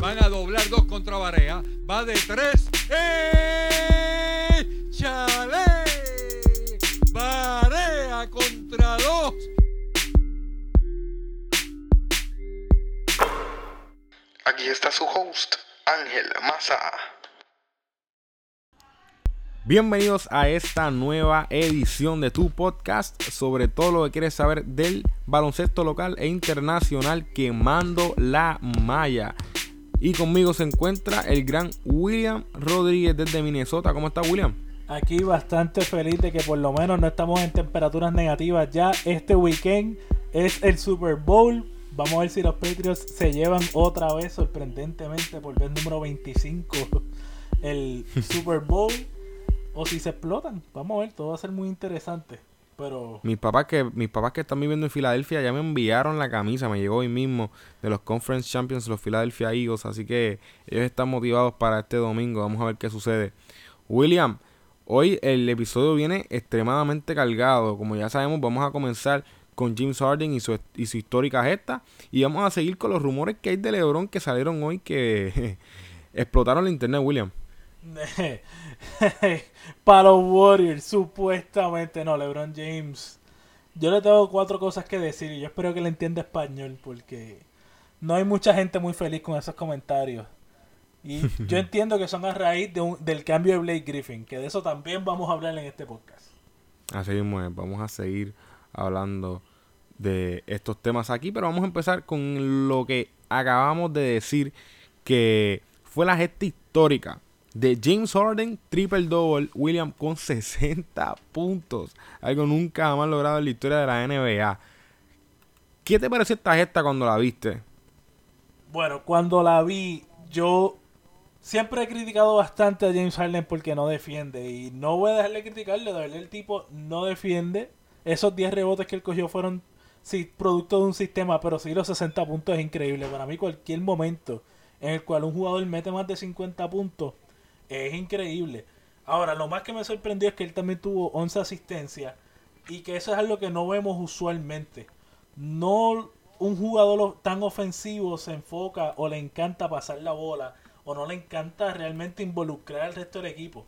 Van a doblar dos contra Barea. Va de tres. ¡Eh! ¡Chale! Barea contra dos. Aquí está su host, Ángel Maza. Bienvenidos a esta nueva edición de tu podcast sobre todo lo que quieres saber del baloncesto local e internacional quemando la malla. Y conmigo se encuentra el gran William Rodríguez desde Minnesota. ¿Cómo está William? Aquí bastante feliz de que por lo menos no estamos en temperaturas negativas ya. Este weekend es el Super Bowl. Vamos a ver si los Patriots se llevan otra vez sorprendentemente por vez número 25 el Super Bowl. O si se explotan. Vamos a ver, todo va a ser muy interesante. Pero Mis papás que mis papás que están viviendo en Filadelfia ya me enviaron la camisa, me llegó hoy mismo de los Conference Champions, los Philadelphia Eagles, así que ellos están motivados para este domingo. Vamos a ver qué sucede. William, hoy el episodio viene extremadamente cargado. Como ya sabemos, vamos a comenzar con James Harden y su, y su histórica gesta y vamos a seguir con los rumores que hay de LeBron que salieron hoy que explotaron la internet, William. para los Warriors, supuestamente no, LeBron James. Yo le tengo cuatro cosas que decir y yo espero que le entienda español porque no hay mucha gente muy feliz con esos comentarios. Y yo entiendo que son a raíz de un- del cambio de Blake Griffin, que de eso también vamos a hablar en este podcast. Así mismo es, vamos a seguir hablando de estos temas aquí, pero vamos a empezar con lo que acabamos de decir que fue la gesta histórica de James Harden, triple double, William con 60 puntos, algo nunca jamás logrado en la historia de la NBA. ¿Qué te pareció esta gesta cuando la viste? Bueno, cuando la vi, yo siempre he criticado bastante a James Harden porque no defiende. Y no voy a dejarle de criticarle, de verdad el tipo no defiende. Esos 10 rebotes que él cogió fueron producto de un sistema, pero sí los 60 puntos es increíble. Para mí cualquier momento en el cual un jugador mete más de 50 puntos es increíble. Ahora, lo más que me sorprendió es que él también tuvo 11 asistencias y que eso es algo que no vemos usualmente. No un jugador tan ofensivo se enfoca o le encanta pasar la bola o no le encanta realmente involucrar al resto del equipo.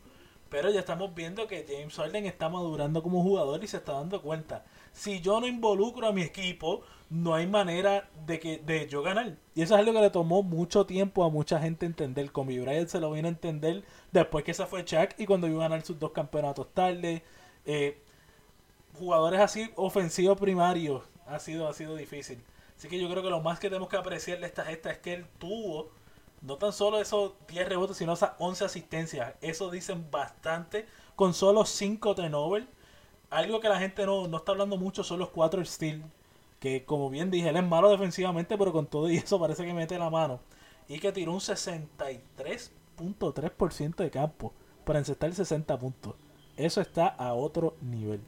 Pero ya estamos viendo que James Harden está madurando como jugador y se está dando cuenta. Si yo no involucro a mi equipo, no hay manera de que de yo ganar. Y eso es algo que le tomó mucho tiempo a mucha gente entender. Kobe Bryant se lo vino a entender después que se fue Shaq y cuando iba a ganar sus dos campeonatos tarde. Eh, jugadores así ofensivos primarios ha sido, ha sido difícil. Así que yo creo que lo más que tenemos que apreciar de esta gesta es que él tuvo no tan solo esos 10 rebotes, sino esas 11 asistencias. Eso dicen bastante con solo 5 turnovers. Algo que la gente no, no está hablando mucho son los 4 steals. Que como bien dije, él es malo defensivamente, pero con todo y eso parece que mete la mano. Y que tiró un 63.3% de campo para encestar 60 puntos. Eso está a otro nivel.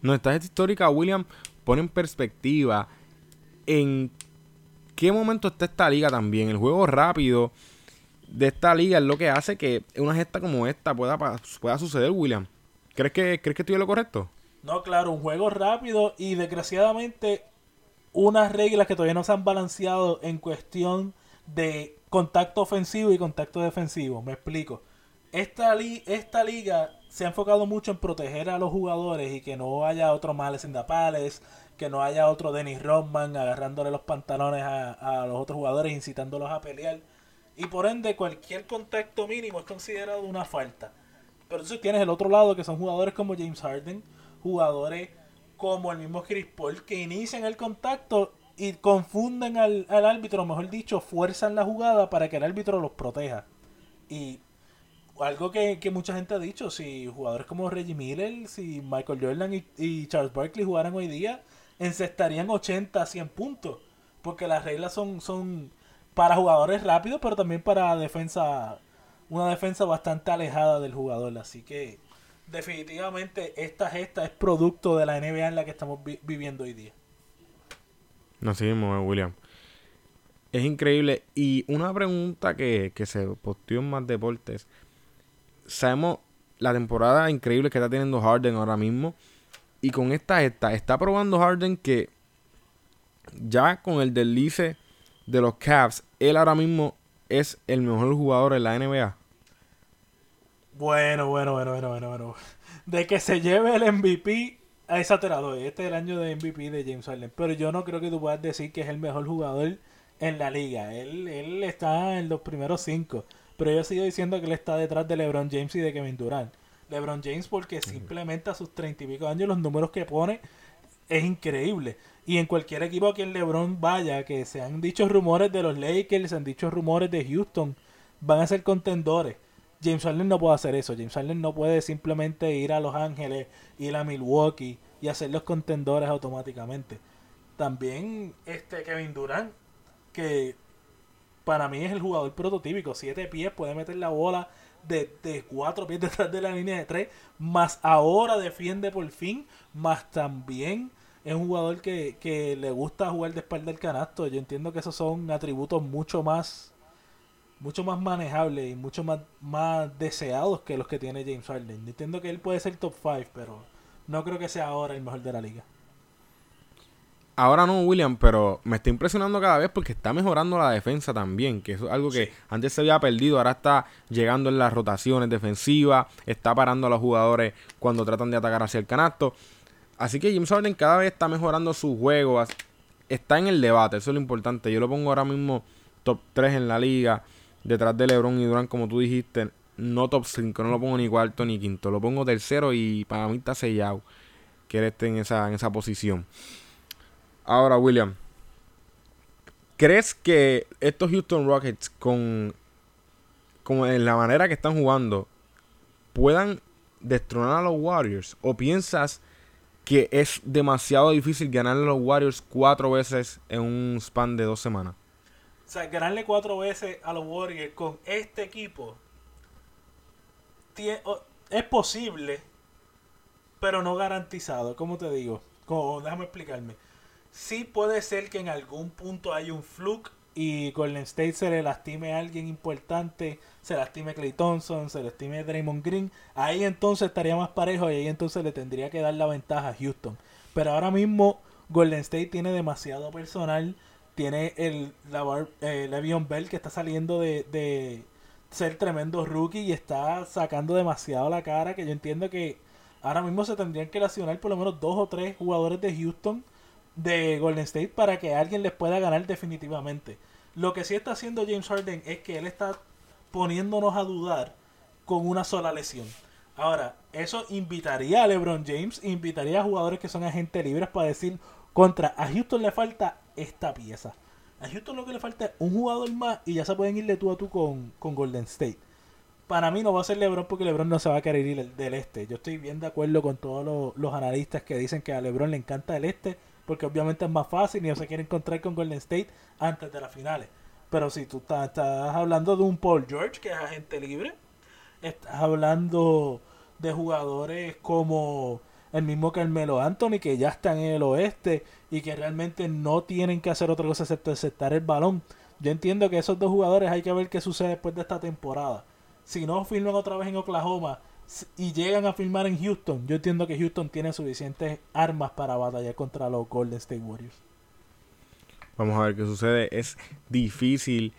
Nuestra gesta histórica, William, pone en perspectiva en qué momento está esta liga también. El juego rápido de esta liga es lo que hace que una gesta como esta pueda, pueda suceder, William. ¿Crees que, ¿Crees que estoy lo correcto? No, claro, un juego rápido y desgraciadamente unas reglas que todavía no se han balanceado en cuestión de contacto ofensivo y contacto defensivo. Me explico. Esta, li- esta liga se ha enfocado mucho en proteger a los jugadores y que no haya otro Males in the Palace, que no haya otro Dennis Rodman agarrándole los pantalones a, a los otros jugadores, incitándolos a pelear. Y por ende, cualquier contacto mínimo es considerado una falta. Pero entonces tienes el otro lado que son jugadores como James Harden, jugadores como el mismo Chris Paul que inician el contacto y confunden al, al árbitro, mejor dicho, fuerzan la jugada para que el árbitro los proteja. Y algo que, que mucha gente ha dicho, si jugadores como Reggie Miller, si Michael Jordan y, Charles Barkley jugaran hoy día, encestarían 80, 100 puntos. Porque las reglas son, son para jugadores rápidos, pero también para defensa, una defensa bastante alejada del jugador. Así que definitivamente esta gesta es producto de la NBA en la que estamos vi- viviendo hoy día. No seguimos, eh, William. Es increíble. Y una pregunta que, que se posteó en más deportes. Sabemos la temporada increíble que está teniendo Harden ahora mismo. Y con esta esta, está probando Harden que ya con el deslice de los Cavs, él ahora mismo es el mejor jugador en la NBA. Bueno, bueno, bueno, bueno, bueno, bueno. De que se lleve el MVP, a esa te la doy. Este es el año de MVP de James Harden. Pero yo no creo que tú puedas decir que es el mejor jugador en la liga. Él, él está en los primeros cinco. Pero yo sigo diciendo que él está detrás de LeBron James y de Kevin Durant. LeBron James porque simplemente a sus treinta y pico años los números que pone es increíble. Y en cualquier equipo a quien LeBron vaya, que se han dicho rumores de los Lakers, se han dicho rumores de Houston, van a ser contendores. James Harden no puede hacer eso. James Harden no puede simplemente ir a Los Ángeles, ir a Milwaukee y hacer los contendores automáticamente. También este Kevin Durant, que para mí es el jugador prototípico. Siete pies, puede meter la bola de, cuatro pies detrás de la línea de tres. Más ahora defiende por fin. Más también es un jugador que, que le gusta jugar de espalda al canasto. Yo entiendo que esos son atributos mucho más mucho más manejables y mucho más, más deseados que los que tiene James Harden. Entiendo que él puede ser top 5, pero no creo que sea ahora el mejor de la liga. Ahora no, William, pero me está impresionando cada vez porque está mejorando la defensa también, que es algo que antes se había perdido, ahora está llegando en las rotaciones defensivas, está parando a los jugadores cuando tratan de atacar hacia el canasto. Así que James Harden cada vez está mejorando su juego, está en el debate, eso es lo importante. Yo lo pongo ahora mismo top 3 en la liga, detrás de LeBron y Durant, como tú dijiste, no top 5, no lo pongo ni cuarto ni quinto, lo pongo tercero y para mí está sellado que él esté en esa, en esa posición. Ahora, William, ¿crees que estos Houston Rockets, con, con en la manera que están jugando, puedan destronar a los Warriors? ¿O piensas que es demasiado difícil ganarle a los Warriors cuatro veces en un span de dos semanas? Sea, ganarle cuatro veces a los Warriors con este equipo es posible, pero no garantizado. ¿Cómo te digo? Como, déjame explicarme. Sí puede ser que en algún punto haya un fluke y Golden State se le lastime a alguien importante, se lastime Clay Thompson, se lastime Draymond Green. Ahí entonces estaría más parejo y ahí entonces le tendría que dar la ventaja a Houston. Pero ahora mismo Golden State tiene demasiado personal. Tiene el Lavar, eh, Bell que está saliendo de, de ser tremendo rookie y está sacando demasiado la cara. Que yo entiendo que ahora mismo se tendrían que lesionar por lo menos dos o tres jugadores de Houston de Golden State para que alguien les pueda ganar definitivamente. Lo que sí está haciendo James Harden es que él está poniéndonos a dudar con una sola lesión. Ahora, eso invitaría a LeBron James, invitaría a jugadores que son agentes libres para decir, contra, a Houston le falta esta pieza. A Houston lo que le falta es un jugador más y ya se pueden ir de tú a tú con, con Golden State. Para mí no va a ser LeBron porque LeBron no se va a querer ir del- este. Yo estoy bien de acuerdo con todos los, los analistas que dicen que a LeBron le encanta el este porque obviamente es más fácil y no se quiere encontrar con Golden State antes de las finales. Pero si tú estás, estás hablando de un Paul George que es agente libre, estás hablando de jugadores como el mismo Carmelo Anthony que ya están en el oeste y que realmente no tienen que hacer otra cosa excepto aceptar el balón. Yo entiendo que esos dos jugadores hay que ver qué sucede después de esta temporada. Si no firman otra vez en Oklahoma y llegan a firmar en Houston, yo entiendo que Houston tiene suficientes armas para batallar contra los Golden State Warriors. Vamos a ver qué sucede. Es difícil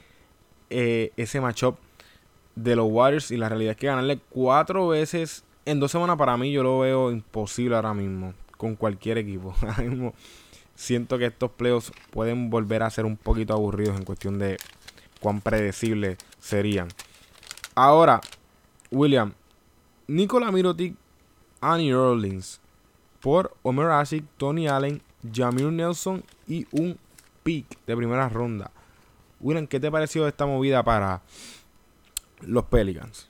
eh, ese matchup de los Warriors y la realidad es que ganarle cuatro veces en dos semanas para mí yo lo veo imposible ahora mismo con cualquier equipo. Ahora mismo siento que estos playoffs pueden volver a ser un poquito aburridos en cuestión de cuán predecibles serían. Ahora, William, Nikola Mirotic, Annie Orleans por Omer Asik, Tony Allen, Jamir Nelson y un pick de primera ronda. William, ¿qué te pareció esta movida para los Pelicans?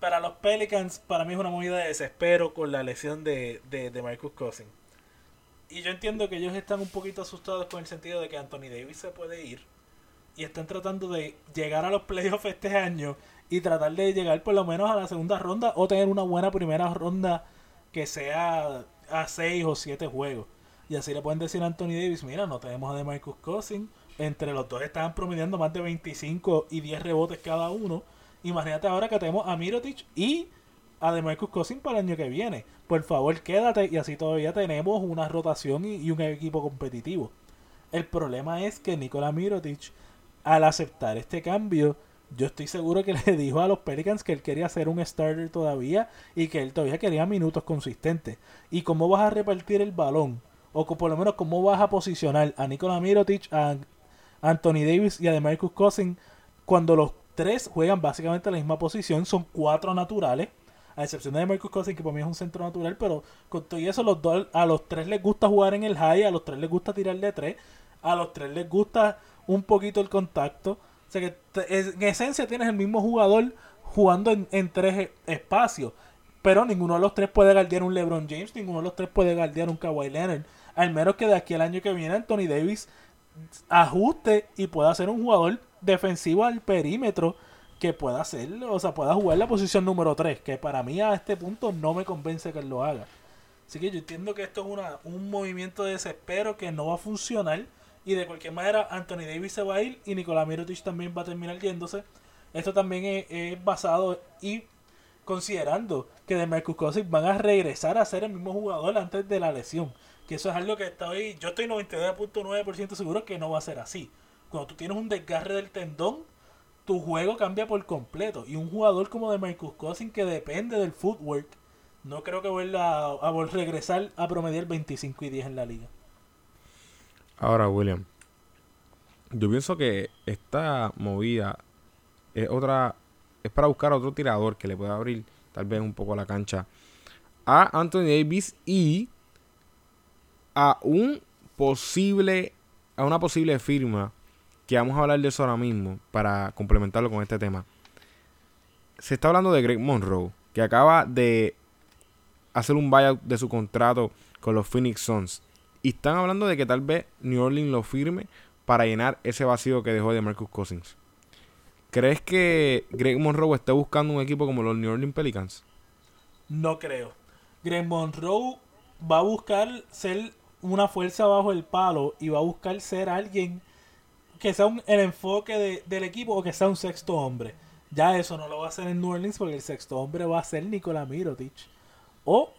Para los Pelicans, para mí es una movida de desespero con la lesión de, de, de Marcus Cousins. Y yo entiendo que ellos están un poquito asustados con el sentido de que Anthony Davis se puede ir. y están tratando de llegar a los playoffs este año y tratar de llegar por lo menos a la segunda ronda o tener una buena primera ronda que sea a 6 o 7 juegos. Y así le pueden decir a Anthony Davis, mira, no tenemos a DeMarcus Cousins, entre los dos estaban promediando más de 25 y 10 rebotes cada uno. Imagínate ahora que tenemos a Mirotic y a DeMarcus Cousins para el año que viene. Por favor, quédate y así todavía tenemos una rotación y, un equipo competitivo. El problema es que Nikola Mirotic, al aceptar este cambio, yo estoy seguro que le dijo a los Pelicans que él quería ser un starter todavía y que él todavía quería minutos consistentes. ¿Y cómo vas a repartir el balón? O por lo menos cómo vas a posicionar a Nikola Mirotic, a Anthony Davis y a DeMarcus Cousins cuando los tres juegan básicamente la misma posición, son cuatro naturales, a excepción de DeMarcus Cousins que para mí es un centro natural, pero con todo eso los dos, a los tres les gusta jugar en el high, a los tres les gusta tirar de tres, a los tres les gusta un poquito el contacto. O sea que en esencia tienes el mismo jugador jugando en, en tres espacios. Pero ninguno de los tres puede guardiar un LeBron James, ninguno de los tres puede guardiar un Kawhi Leonard. Al menos que de aquí al año que viene Anthony Davis ajuste y pueda ser un jugador defensivo al perímetro que pueda hacer, o sea, pueda jugar la posición número 3, que para mí a este punto no me convence que lo haga. Así que yo entiendo que esto es una, un movimiento de desespero que no va a funcionar y de cualquier manera Anthony Davis se va a ir y Nicolás Mirotic también va a terminar yéndose. Esto también es, es basado y considerando que de Marcus Cousins van a regresar a ser el mismo jugador antes de la lesión. Que eso es algo que estoy, yo estoy 99.9% seguro que no va a ser así. Cuando tú tienes un desgarre del tendón, tu juego cambia por completo. Y un jugador como de Marcus Cousins que depende del footwork, no creo que vuelva a, a regresar a promediar 25 y 10 en la liga. Ahora, William, yo pienso que esta movida es otra, es para buscar otro tirador que le pueda abrir tal vez un poco la cancha a Anthony Davis y a un posible, a una posible firma que vamos a hablar de eso ahora mismo para complementarlo con este tema. Se está hablando de Greg Monroe, que acaba de hacer un buyout de su contrato con los Phoenix Suns. Y están hablando de que tal vez New Orleans lo firme para llenar ese vacío que dejó de Marcus Cousins. ¿Crees que Greg Monroe esté buscando un equipo como los New Orleans Pelicans? No creo. Greg Monroe va a buscar ser una fuerza bajo el palo y va a buscar ser alguien que sea un, el enfoque de, del equipo o que sea un sexto hombre. Ya eso no lo va a hacer en New Orleans porque el sexto hombre va a ser Nikola Mirotic. O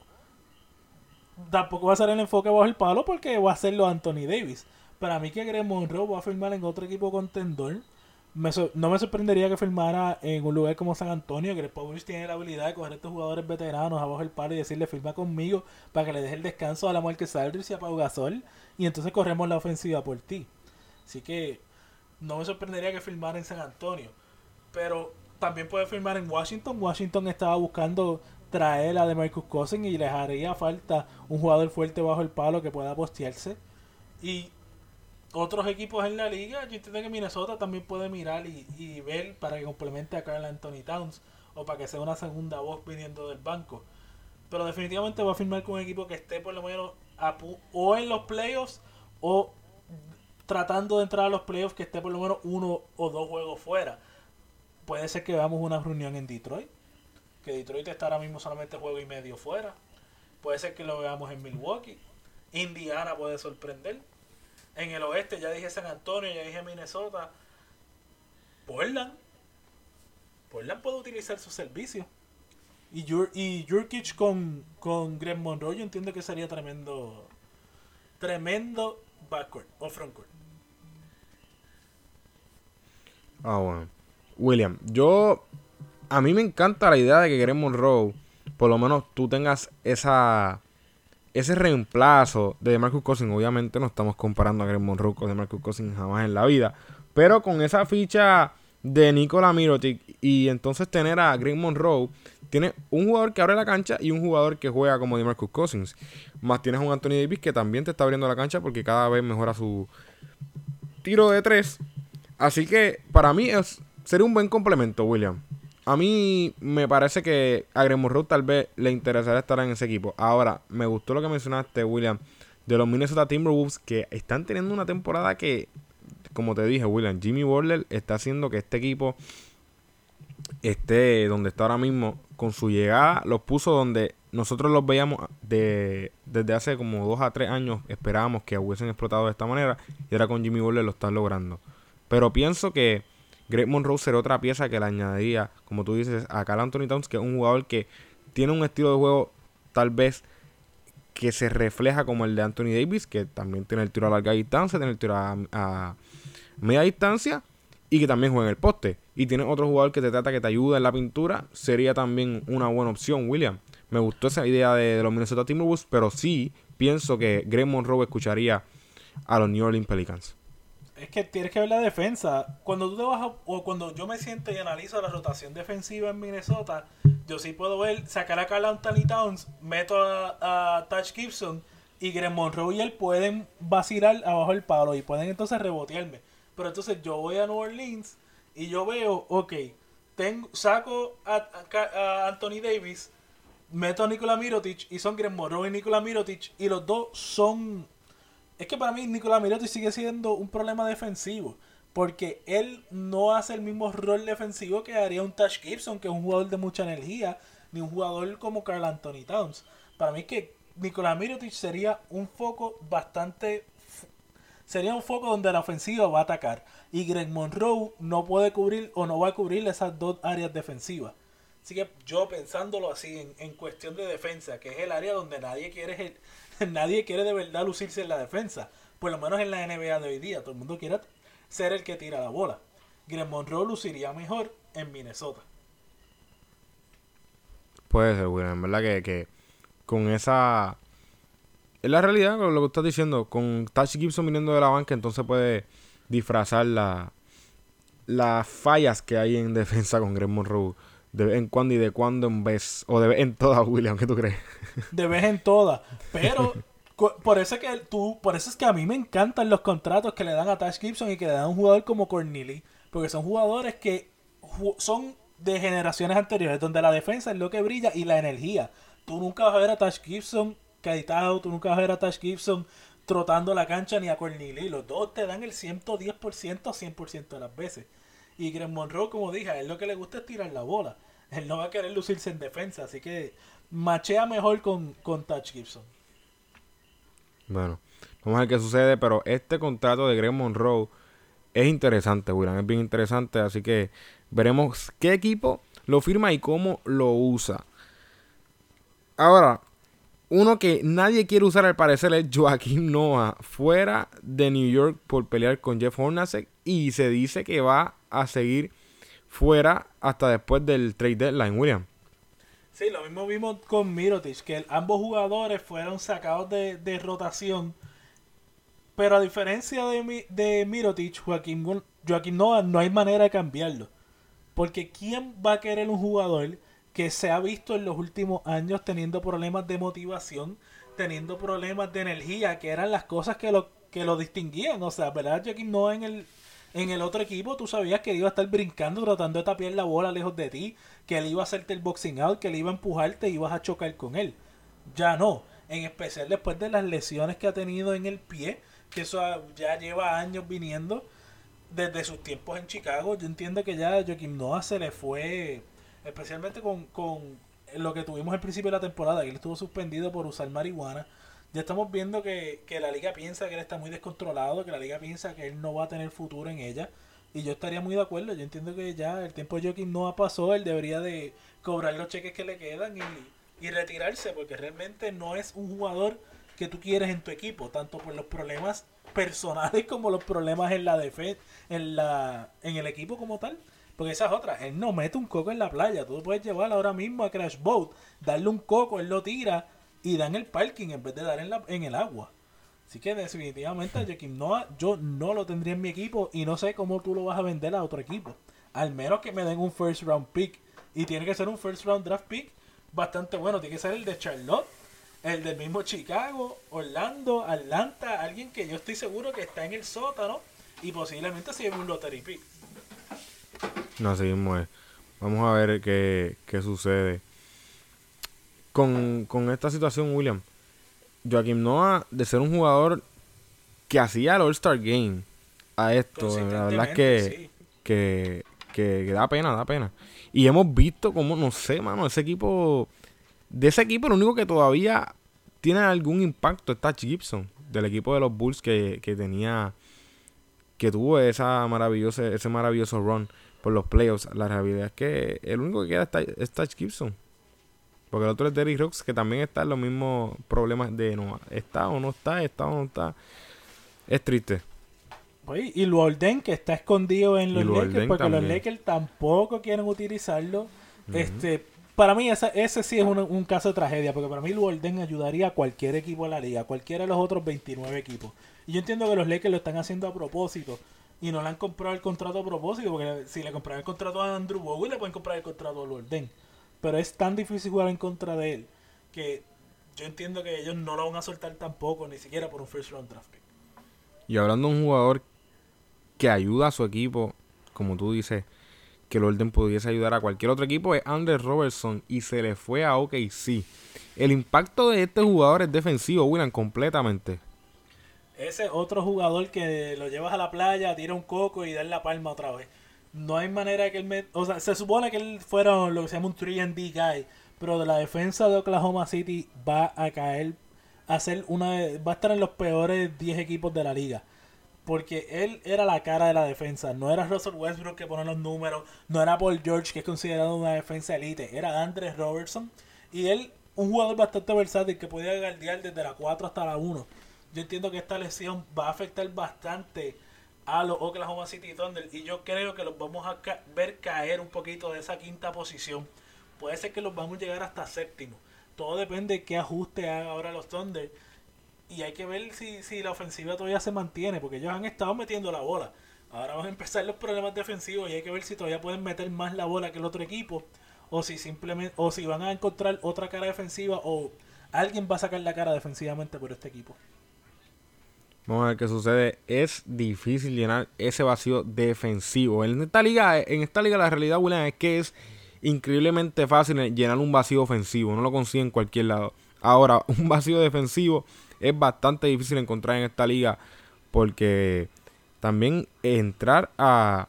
tampoco va a ser el enfoque bajo el palo porque va a serlo Anthony Davis. Para mí que Greg Monroe va a firmar en otro equipo contendor. Me no me sorprendería que firmara en un lugar como San Antonio. Greg Popovich tiene la habilidad de coger estos jugadores veteranos abajo el palo y decirle firma conmigo para que le deje el descanso a la Marcus Aldridge y a Pau Gasol. Y entonces corremos la ofensiva por ti. Así que no me sorprendería que firmara en San Antonio. Pero también puede firmar en Washington. Washington estaba buscando traer a de Marcus Cousins y les haría falta un jugador fuerte bajo el palo que pueda postearse. Y otros equipos en la liga, yo entiendo que Minnesota también puede mirar y, y ver para que complemente a Carl Anthony Towns o para que sea una segunda voz viniendo del banco. Pero definitivamente va a firmar con un equipo que esté por lo menos o en los playoffs o tratando de entrar a los playoffs que esté por lo menos uno o dos juegos fuera. Puede ser que veamos una reunión en Detroit. Que Detroit está ahora mismo solamente juego y medio fuera. Puede ser que lo veamos en Milwaukee. Indiana puede sorprender. En el oeste ya dije San Antonio, ya dije Minnesota. Portland. Portland puede utilizar su servicio. Y, Jur y Jurkic con, con Greg Monroe yo entiendo que sería tremendo tremendo backcourt o frontcourt. Ah, bueno. William, yo. A mí me encanta la idea de que Greg Monroe, por lo menos tú tengas esa. Ese reemplazo de Marcus Cousins. Obviamente no estamos comparando a Greg Monroe con Marcus Cousins jamás en la vida. Pero con esa ficha de Nikola Mirotic y entonces tener a Greg Monroe, tiene un jugador que abre la cancha y un jugador que juega como Marcus Cousins. Más tienes un Anthony Davis que también te está abriendo la cancha porque cada vez mejora su tiro de tres. Así que para mí es, sería un buen complemento, William. A mí me parece que a Greg Monroe tal vez le interesaría estar en ese equipo. Ahora, me gustó lo que mencionaste, William, de los Minnesota Timberwolves que están teniendo una temporada que como te dije, William, Jimmy Butler está haciendo que este equipo esté donde está ahora mismo. Con su llegada los puso donde nosotros los veíamos de, desde hace como dos a tres años. Esperábamos que hubiesen explotado de esta manera. Y ahora con Jimmy Butler lo están logrando. Pero pienso que Greg Monroe será otra pieza que le añadiría, como tú dices, a Carl Anthony Towns, que es un jugador que tiene un estilo de juego tal vez que se refleja como el de Anthony Davis, que también tiene el tiro a larga distancia, tiene el tiro a, media distancia y que también juega en el poste. Y tiene otro jugador que te trata que te ayuda en la pintura, sería también una buena opción, William. Me gustó esa idea de, los Minnesota Timberwolves, pero sí pienso que Greg Monroe escucharía a los New Orleans Pelicans. Es que tienes que ver la defensa. Cuando tú te vas o cuando yo me siento y analizo la rotación defensiva en Minnesota, yo sí puedo ver, sacar a Carl Anthony Towns, meto a, a Touch Gibson y Greg Monroe y él pueden vacilar abajo el palo y pueden entonces rebotearme. Pero entonces yo voy a New Orleans y yo veo, ok, tengo, saco a, Anthony Davis, meto a Nikola Mirotic y son Greg Monroe y Nikola Mirotic y los dos son es que para mí Nicolás Mirotic sigue siendo un problema defensivo. Porque él no hace el mismo rol defensivo que haría un Tash Gibson, que es un jugador de mucha energía, ni un jugador como Carl Anthony Towns. Para mí es que Nicolás Mirotic sería un foco bastante... Sería un foco donde la ofensiva va a atacar. Y Greg Monroe no puede cubrir o no va a cubrir esas dos áreas defensivas. Así que yo pensándolo así en, en cuestión de defensa, que es el área donde nadie quiere nadie quiere de verdad lucirse en la defensa. Por lo menos en la NBA de hoy día. Todo el mundo quiere ser el que tira la bola. Greg Monroe luciría mejor en Minnesota. Puede ser, William. En verdad que, que con esa... Es la realidad, lo que estás diciendo. Con Touch Gibson viniendo de la banca, entonces puede disfrazar la, las fallas que hay en defensa con Greg Monroe de vez en cuando y de cuando en vez, o de vez en todas, William, ¿qué tú crees? De vez en todas, pero por eso es que tú, por eso es que a mí me encantan los contratos que le dan a Tash Gibson y que le dan a un jugador como Corneli, porque son jugadores que son de generaciones anteriores, donde la defensa es lo que brilla y la energía. Tú nunca vas a ver a Tash Gibson caetado, tú nunca vas a ver a Tash Gibson trotando la cancha ni a Corneli. Los dos te dan el 110%, 100% de las veces. Y Greg Monroe, como dije, a él lo que le gusta es tirar la bola. Él no va a querer lucirse en defensa, así que machea mejor con, con Touch Gibson. Bueno, vamos a ver qué sucede, pero este contrato de Greg Monroe es interesante, William, es bien interesante, así que veremos qué equipo lo firma y cómo lo usa. Ahora, uno que nadie quiere usar al parecer es Joaquín Noah, fuera de New York por pelear con Jeff Hornacek y se dice que va a seguir fuera hasta después del trade deadline, William. Sí, lo mismo vimos con Mirotic, que ambos jugadores fueron sacados de, rotación. Pero a diferencia de, de Mirotic, Joaquín, Joaquín Noah no hay manera de cambiarlo. Porque ¿quién va a querer un jugador que se ha visto en los últimos años teniendo problemas de motivación, teniendo problemas de energía, que eran las cosas que lo, que lo distinguían? O sea, ¿verdad? Joaquín Noah en el, en el otro equipo tú sabías que iba a estar brincando, tratando de tapiar la bola lejos de ti, que él iba a hacerte el boxing out, que él iba a empujarte y ibas a chocar con él. Ya no, en especial después de las lesiones que ha tenido en el pie, que eso ya lleva años viniendo desde sus tiempos en Chicago. Yo entiendo que ya Joaquim Noah se le fue, especialmente con, con lo que tuvimos al principio de la temporada, que él estuvo suspendido por usar marihuana ya estamos viendo que, la liga piensa que él está muy descontrolado, que la liga piensa que él no va a tener futuro en ella. Y yo estaría muy de acuerdo. Yo entiendo que ya el tiempo de Joaquín no ha pasado. Él debería de cobrar los cheques que le quedan y, retirarse. Porque realmente no es un jugador que tú quieres en tu equipo. Tanto por los problemas personales como los problemas en la defensa, en, en el equipo como tal. Porque esa es otra. Él no mete un coco en la playa. Tú puedes llevar ahora mismo a Crash Boat, darle un coco, él lo tira y dan el parking en vez de dar en, la, en el agua. Así que definitivamente Joaquim Noah yo no lo tendría en mi equipo y no sé cómo tú lo vas a vender a otro equipo. Al menos que me den un first round pick. Y tiene que ser un first round draft pick bastante bueno. Tiene que ser el de Charlotte, el del mismo Chicago, Orlando, Atlanta. Alguien que yo estoy seguro que está en el sótano y posiblemente sea un lottery pick. No, seguimos. Vamos a ver qué, qué sucede con, esta situación, William, Joaquim Noah, de ser un jugador que hacía el All-Star Game a esto. La verdad es que, que, que, que da pena, da pena. Y hemos visto como, no sé, mano, ese equipo. De ese equipo, lo único que todavía tiene algún impacto es Touch Gibson, del equipo de los Bulls que, que tenía. Que tuvo esa maravillosa, ese maravilloso run por los playoffs. La realidad es que el único que queda es Ty- es Touch Gibson. Porque el otro es Derrick Rocks, que también está en los mismos problemas de no está o no está, está o no está. Es triste. Pues, y Luolden que está escondido en los Lakers porque también. los Lakers tampoco quieren utilizarlo. Este, para mí esa- ese sí es un, un caso de tragedia porque para mí Luolden ayudaría a cualquier equipo de la liga, a cualquiera de los otros 29 equipos. Y yo entiendo que los Lakers lo están haciendo a propósito y no le han comprado el contrato a propósito porque si le compraran el contrato a Andrew Bowie le pueden comprar el contrato a Luolden. Pero es tan difícil jugar en contra de él que yo entiendo que ellos no lo van a soltar tampoco, ni siquiera por un first round draft pick. Y hablando de un jugador que ayuda a su equipo, como tú dices, que el orden pudiese ayudar a cualquier otro equipo, es Andre Robertson y se le fue a OKC. El impacto de este jugador es defensivo, William, completamente. Ese otro jugador que lo llevas a la playa, tira un coco y da la palma otra vez. No hay manera que él me... O sea, se supone que él fuera lo que se llama un 3D guy, pero de la defensa de Oklahoma City va a caer, a ser una va a estar en los peores 10 equipos de la liga. Porque él era la cara de la defensa. No era Russell Westbrook que pone los números. No era Paul George que es considerado una defensa elite. Era Andres Robertson. Y él, un jugador bastante versátil que podía guardiar desde la 4 hasta la 1. Yo entiendo que esta lesión va a afectar bastante a los Oklahoma City Thunder. Y yo creo que los vamos a ver caer un poquito de esa quinta posición. Puede ser que los vamos a llegar hasta séptimo. Todo depende de qué ajuste hagan ahora los Thunder. Y hay que ver si, si la ofensiva todavía se mantiene, porque ellos han estado metiendo la bola. Ahora van a empezar los problemas defensivos y hay que ver si todavía pueden meter más la bola que el otro equipo. O si simplemente, o si van a encontrar otra cara defensiva o alguien va a sacar la cara defensivamente por este equipo. Vamos a ver qué sucede. Es difícil llenar ese vacío defensivo. En esta liga, en esta liga la realidad, William, es que es increíblemente fácil llenar un vacío ofensivo. No lo consigue en cualquier lado. Ahora, un vacío defensivo es bastante difícil encontrar en esta liga. Porque también entrar a,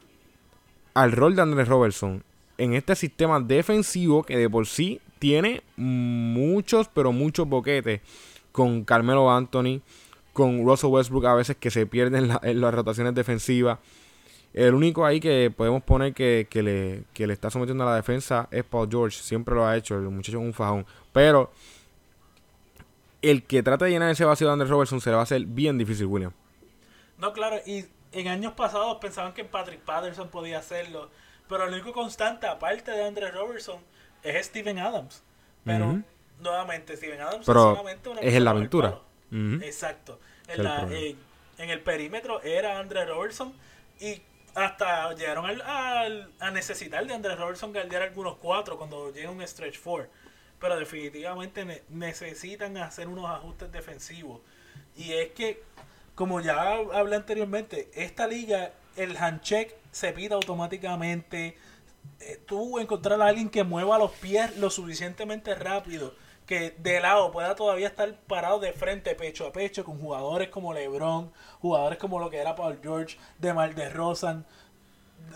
al rol de Andrés Robertson en este sistema defensivo que de por sí tiene muchos, pero muchos boquetes con Carmelo Anthony, con Russell Westbrook a veces que se pierden en, la- en las rotaciones defensivas. El único ahí que podemos poner que, que le, que le está sometiendo a la defensa es Paul George. Siempre lo ha hecho, el muchacho es un fajón. Pero el que trata de llenar ese vacío de Andrés Robertson se le va a hacer bien difícil, William. No, claro, y en años pasados pensaban que Patrick Patterson podía hacerlo, pero el único constante, aparte de Andre Robertson, es Steven Adams. Pero, nuevamente, Steven Adams Pero es solamente una es en la aventura. Exacto. es En, el la- problema. en- en el perímetro era Andre Robertson y hasta llegaron al- al- a necesitar de Andre Robertson guardiar algunos cuatro cuando llega un stretch four. Pero definitivamente ne- necesitan hacer unos ajustes defensivos. Y es que, como ya hablé anteriormente, esta liga, el handcheck se pide automáticamente. Eh, tú encontrar a alguien que mueva los pies lo suficientemente rápido que de lado pueda todavía estar parado de frente, pecho a pecho, con jugadores como LeBron, jugadores como lo que era Paul George, DeMar DeRozan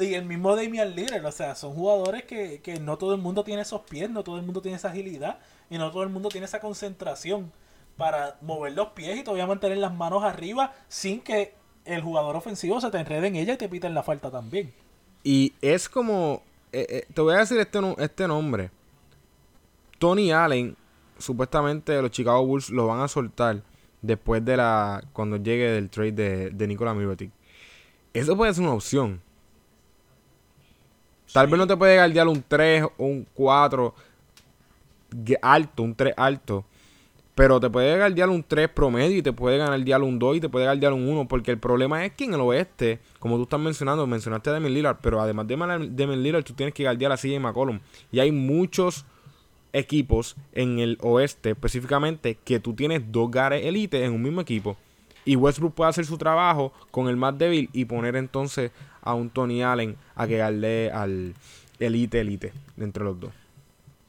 y el mismo Damian Lillard. O sea, son jugadores que, que no todo el mundo tiene esos pies, no todo el mundo tiene esa agilidad y no todo el mundo tiene esa concentración para mover los pies y todavía mantener las manos arriba sin que el jugador ofensivo se te enrede en ella y te piten la falta también. Y es como. eh, eh, te voy a decir este, este nombre. Tony Allen, supuestamente los Chicago Bulls lo van a soltar después de la. Cuando llegue del trade de, de Nikola Mirotic. Eso puede ser una opción. Tal vez no te puede guardiar un 3 o un 4 gue- alto, un 3 alto. Pero te puede guardiar un 3 promedio y te puede guardiar un 2 y te puede guardiar un 1. Porque el problema es que en el oeste, como tú estás mencionando, mencionaste a Damian Lillard, pero además de Damian Lillard, tú tienes que guardiar a CJ McCollum. Y hay muchos equipos en el oeste específicamente que tú tienes dos gares elite en un mismo equipo. Y Westbrook puede hacer su trabajo con el más débil y poner entonces a un Tony Allen a que darle al elite elite entre los dos.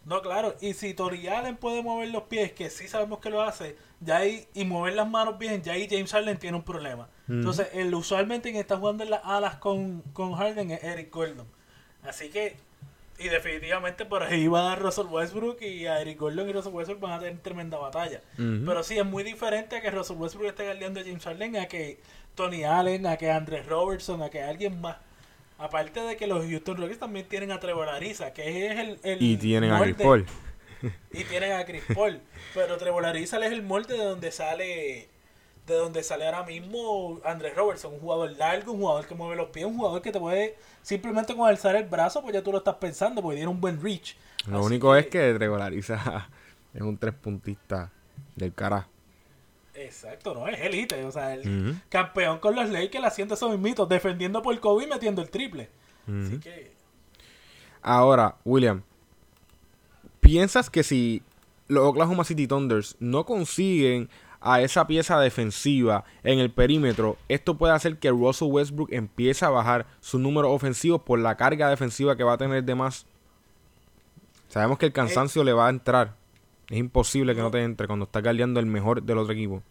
No, claro, y si Tori Allen puede mover los pies, que sí sabemos que lo hace, ya ahí, y mover las manos bien, ya ahí James Harden tiene un problema. Entonces, el usualmente quien está jugando en las alas con, con Harden es Eric Gordon. Así que, y definitivamente por ahí va a dar Russell Westbrook y a Eric Gordon y Russell Westbrook van a tener tremenda batalla. Pero sí, es muy diferente a que Russell Westbrook esté guardiando a James Harden, a que Tony Allen, a que Andres Robertson, a que alguien más. Aparte de que los Houston Rockets también tienen a Trevor Ariza, que es el, el Y tienen a Chris Paul. y tienen a Chris Paul. Pero Trevor Ariza es el molde de donde sale de donde sale ahora mismo Andrés Robertson, un jugador largo, un jugador que mueve los pies, un jugador que te puede simplemente con alzar el brazo, pues ya tú lo estás pensando, porque tiene un buen reach. Lo Así único es que regulariza es un tres puntista del cara. Exacto, no es elite, o sea, el campeón con los Lakers haciendo esos mismitos, defendiendo por Kobe y metiendo el triple. Así que Ahora, William, ¿piensas que si los Oklahoma City Thunders no consiguen a esa pieza defensiva en el perímetro, esto puede hacer que Russell Westbrook empiece a bajar su número ofensivo por la carga defensiva que va a tener de más? Sabemos que el cansancio le va a entrar. Es imposible que no te entre cuando está guardiando el mejor del otro equipo.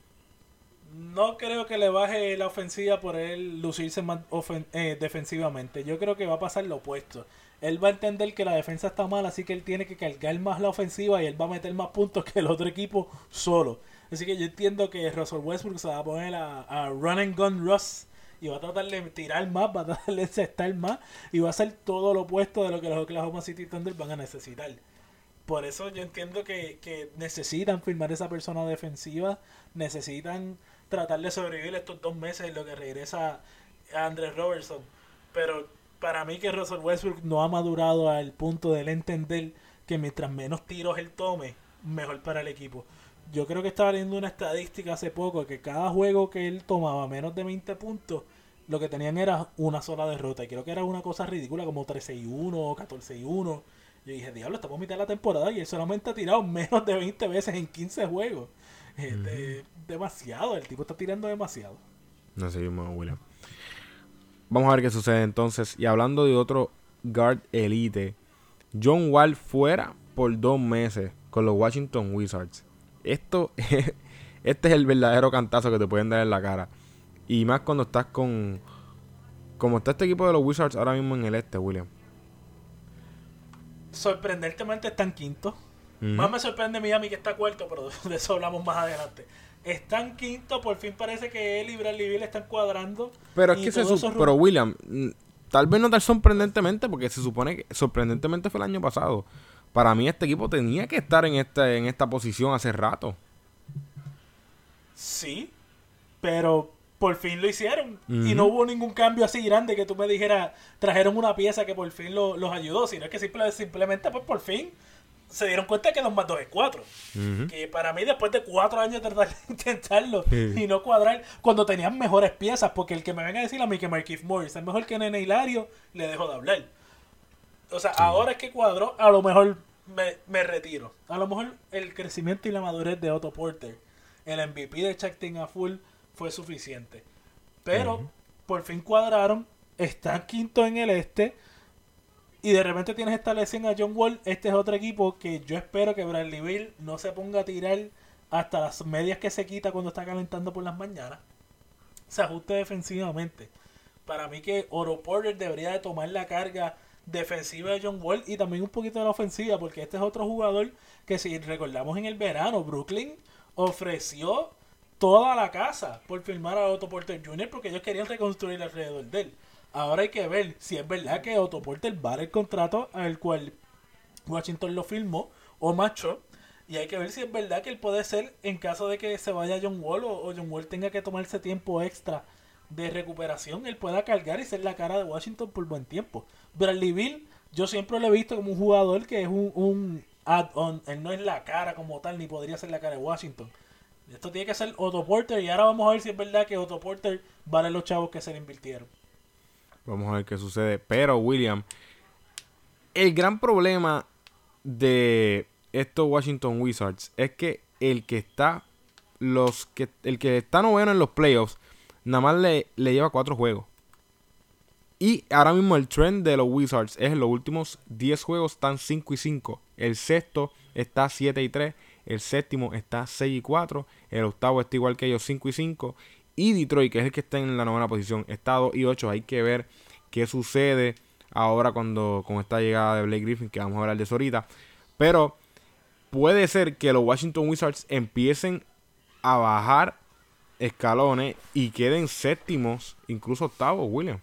No creo que le baje la ofensiva por él lucirse más eh, defensivamente. Yo creo que va a pasar lo opuesto. Él va a entender que la defensa está mal, así que él tiene que cargar más la ofensiva y él va a meter más puntos que el otro equipo solo. Así que yo entiendo que Russell Westbrook se va a poner a, a run and gun Russ y va a tratar de tirar más, va a tratar de encestar más y va a hacer todo lo opuesto de lo que los Oklahoma City Thunder van a necesitar. Por eso yo entiendo que, que necesitan firmar esa persona defensiva, necesitan tratar de sobrevivir estos dos meses en lo que regresa Andrés Robertson. Pero para mí que Russell Westbrook no ha madurado al punto de él entender que mientras menos tiros él tome, mejor para el equipo. Yo creo que estaba leyendo una estadística hace poco que cada juego que él tomaba menos de 20 puntos, lo que tenían era una sola derrota. Y creo que era una cosa ridícula como 13 y 1 o 14 y 1. Yo dije, diablo, estamos a mitad de la temporada y él solamente ha tirado menos de 20 veces en 15 juegos. Este, Demasiado, el tipo está tirando demasiado. No sé, William. Vamos a ver qué sucede entonces. Y hablando de otro guard elite, John Wall fuera por dos meses con los Washington Wizards. Esto este es el verdadero cantazo que te pueden dar en la cara. Y más cuando estás con. Como está este equipo de los Wizards ahora mismo en el este, William. Sorprendentemente están quinto. Más me sorprende Miami que está cuarto, pero de eso hablamos más adelante. Están quinto, por fin parece que él y Bradley Beal están cuadrando. Pero es que se todos su- esos Pero William, mm, tal vez no tan sorprendentemente, porque se supone que sorprendentemente fue el año pasado. Para mí este equipo tenía que estar en esta, en esta posición hace rato. Sí, pero por fin lo hicieron. Y no hubo ningún cambio así grande que tú me dijeras, trajeron una pieza que por fin lo- los ayudó, sino que simple- simplemente pues por fin se dieron cuenta que 2 más 2 es 4. Ujú. Que para mí después de 4 años de tratar de intentarlo y no cuadrar, cuando tenían mejores piezas, porque el que me venga a decir a mí que Marquise Morris es mejor que Nene Hilario, le dejo de hablar. O sea, ahora es que cuadró, a lo mejor me, me retiro. A lo mejor el crecimiento y la madurez de Otto Porter, el MVP de Chactin a full, fue suficiente. Pero por fin cuadraron, están quinto en el este. Y de repente tienes esta lesión a John Wall. Este es otro equipo que yo espero que Bradley Bill no se ponga a tirar hasta las medias que se quita cuando está calentando por las mañanas. Se ajuste defensivamente. Para mí que Oro Porter debería de tomar la carga defensiva de John Wall y también un poquito de la ofensiva, porque este es otro jugador que si recordamos en el verano, Brooklyn ofreció toda la casa por firmar a Otto Porter Jr. porque ellos querían reconstruir alrededor de él. Ahora hay que ver si es verdad que Otto Porter vale el contrato al cual Washington lo firmó o macho. Y hay que ver si es verdad que él puede ser en caso de que se vaya John Wall o, o John Wall tenga que tomarse tiempo extra de recuperación, él pueda cargar y ser la cara de Washington por buen tiempo. Bradley Bill, yo siempre lo he visto como un jugador que es un, un add-on, él no es la cara como tal, ni podría ser la cara de Washington. Esto tiene que ser Otto Porter y ahora vamos a ver si es verdad que Otto Porter vale los chavos que se le invirtieron. Vamos a ver qué sucede. Pero, William, el gran problema de estos Washington Wizards es que el que está los que el que está noveno en los playoffs nada más le, le lleva cuatro juegos. Y ahora mismo el trend de los Wizards es en los últimos 10 juegos están 5 y 5. El sexto está 7 y 3. El séptimo está 6 y 4. El octavo está igual que ellos 5 y 5. Y Detroit, que es el que está en la novena posición, está 2 y 8. Hay que ver qué sucede ahora cuando con esta llegada de Blake Griffin, que vamos a hablar de eso ahorita. Pero puede ser que los Washington Wizards empiecen a bajar escalones y queden séptimos, incluso octavos, William.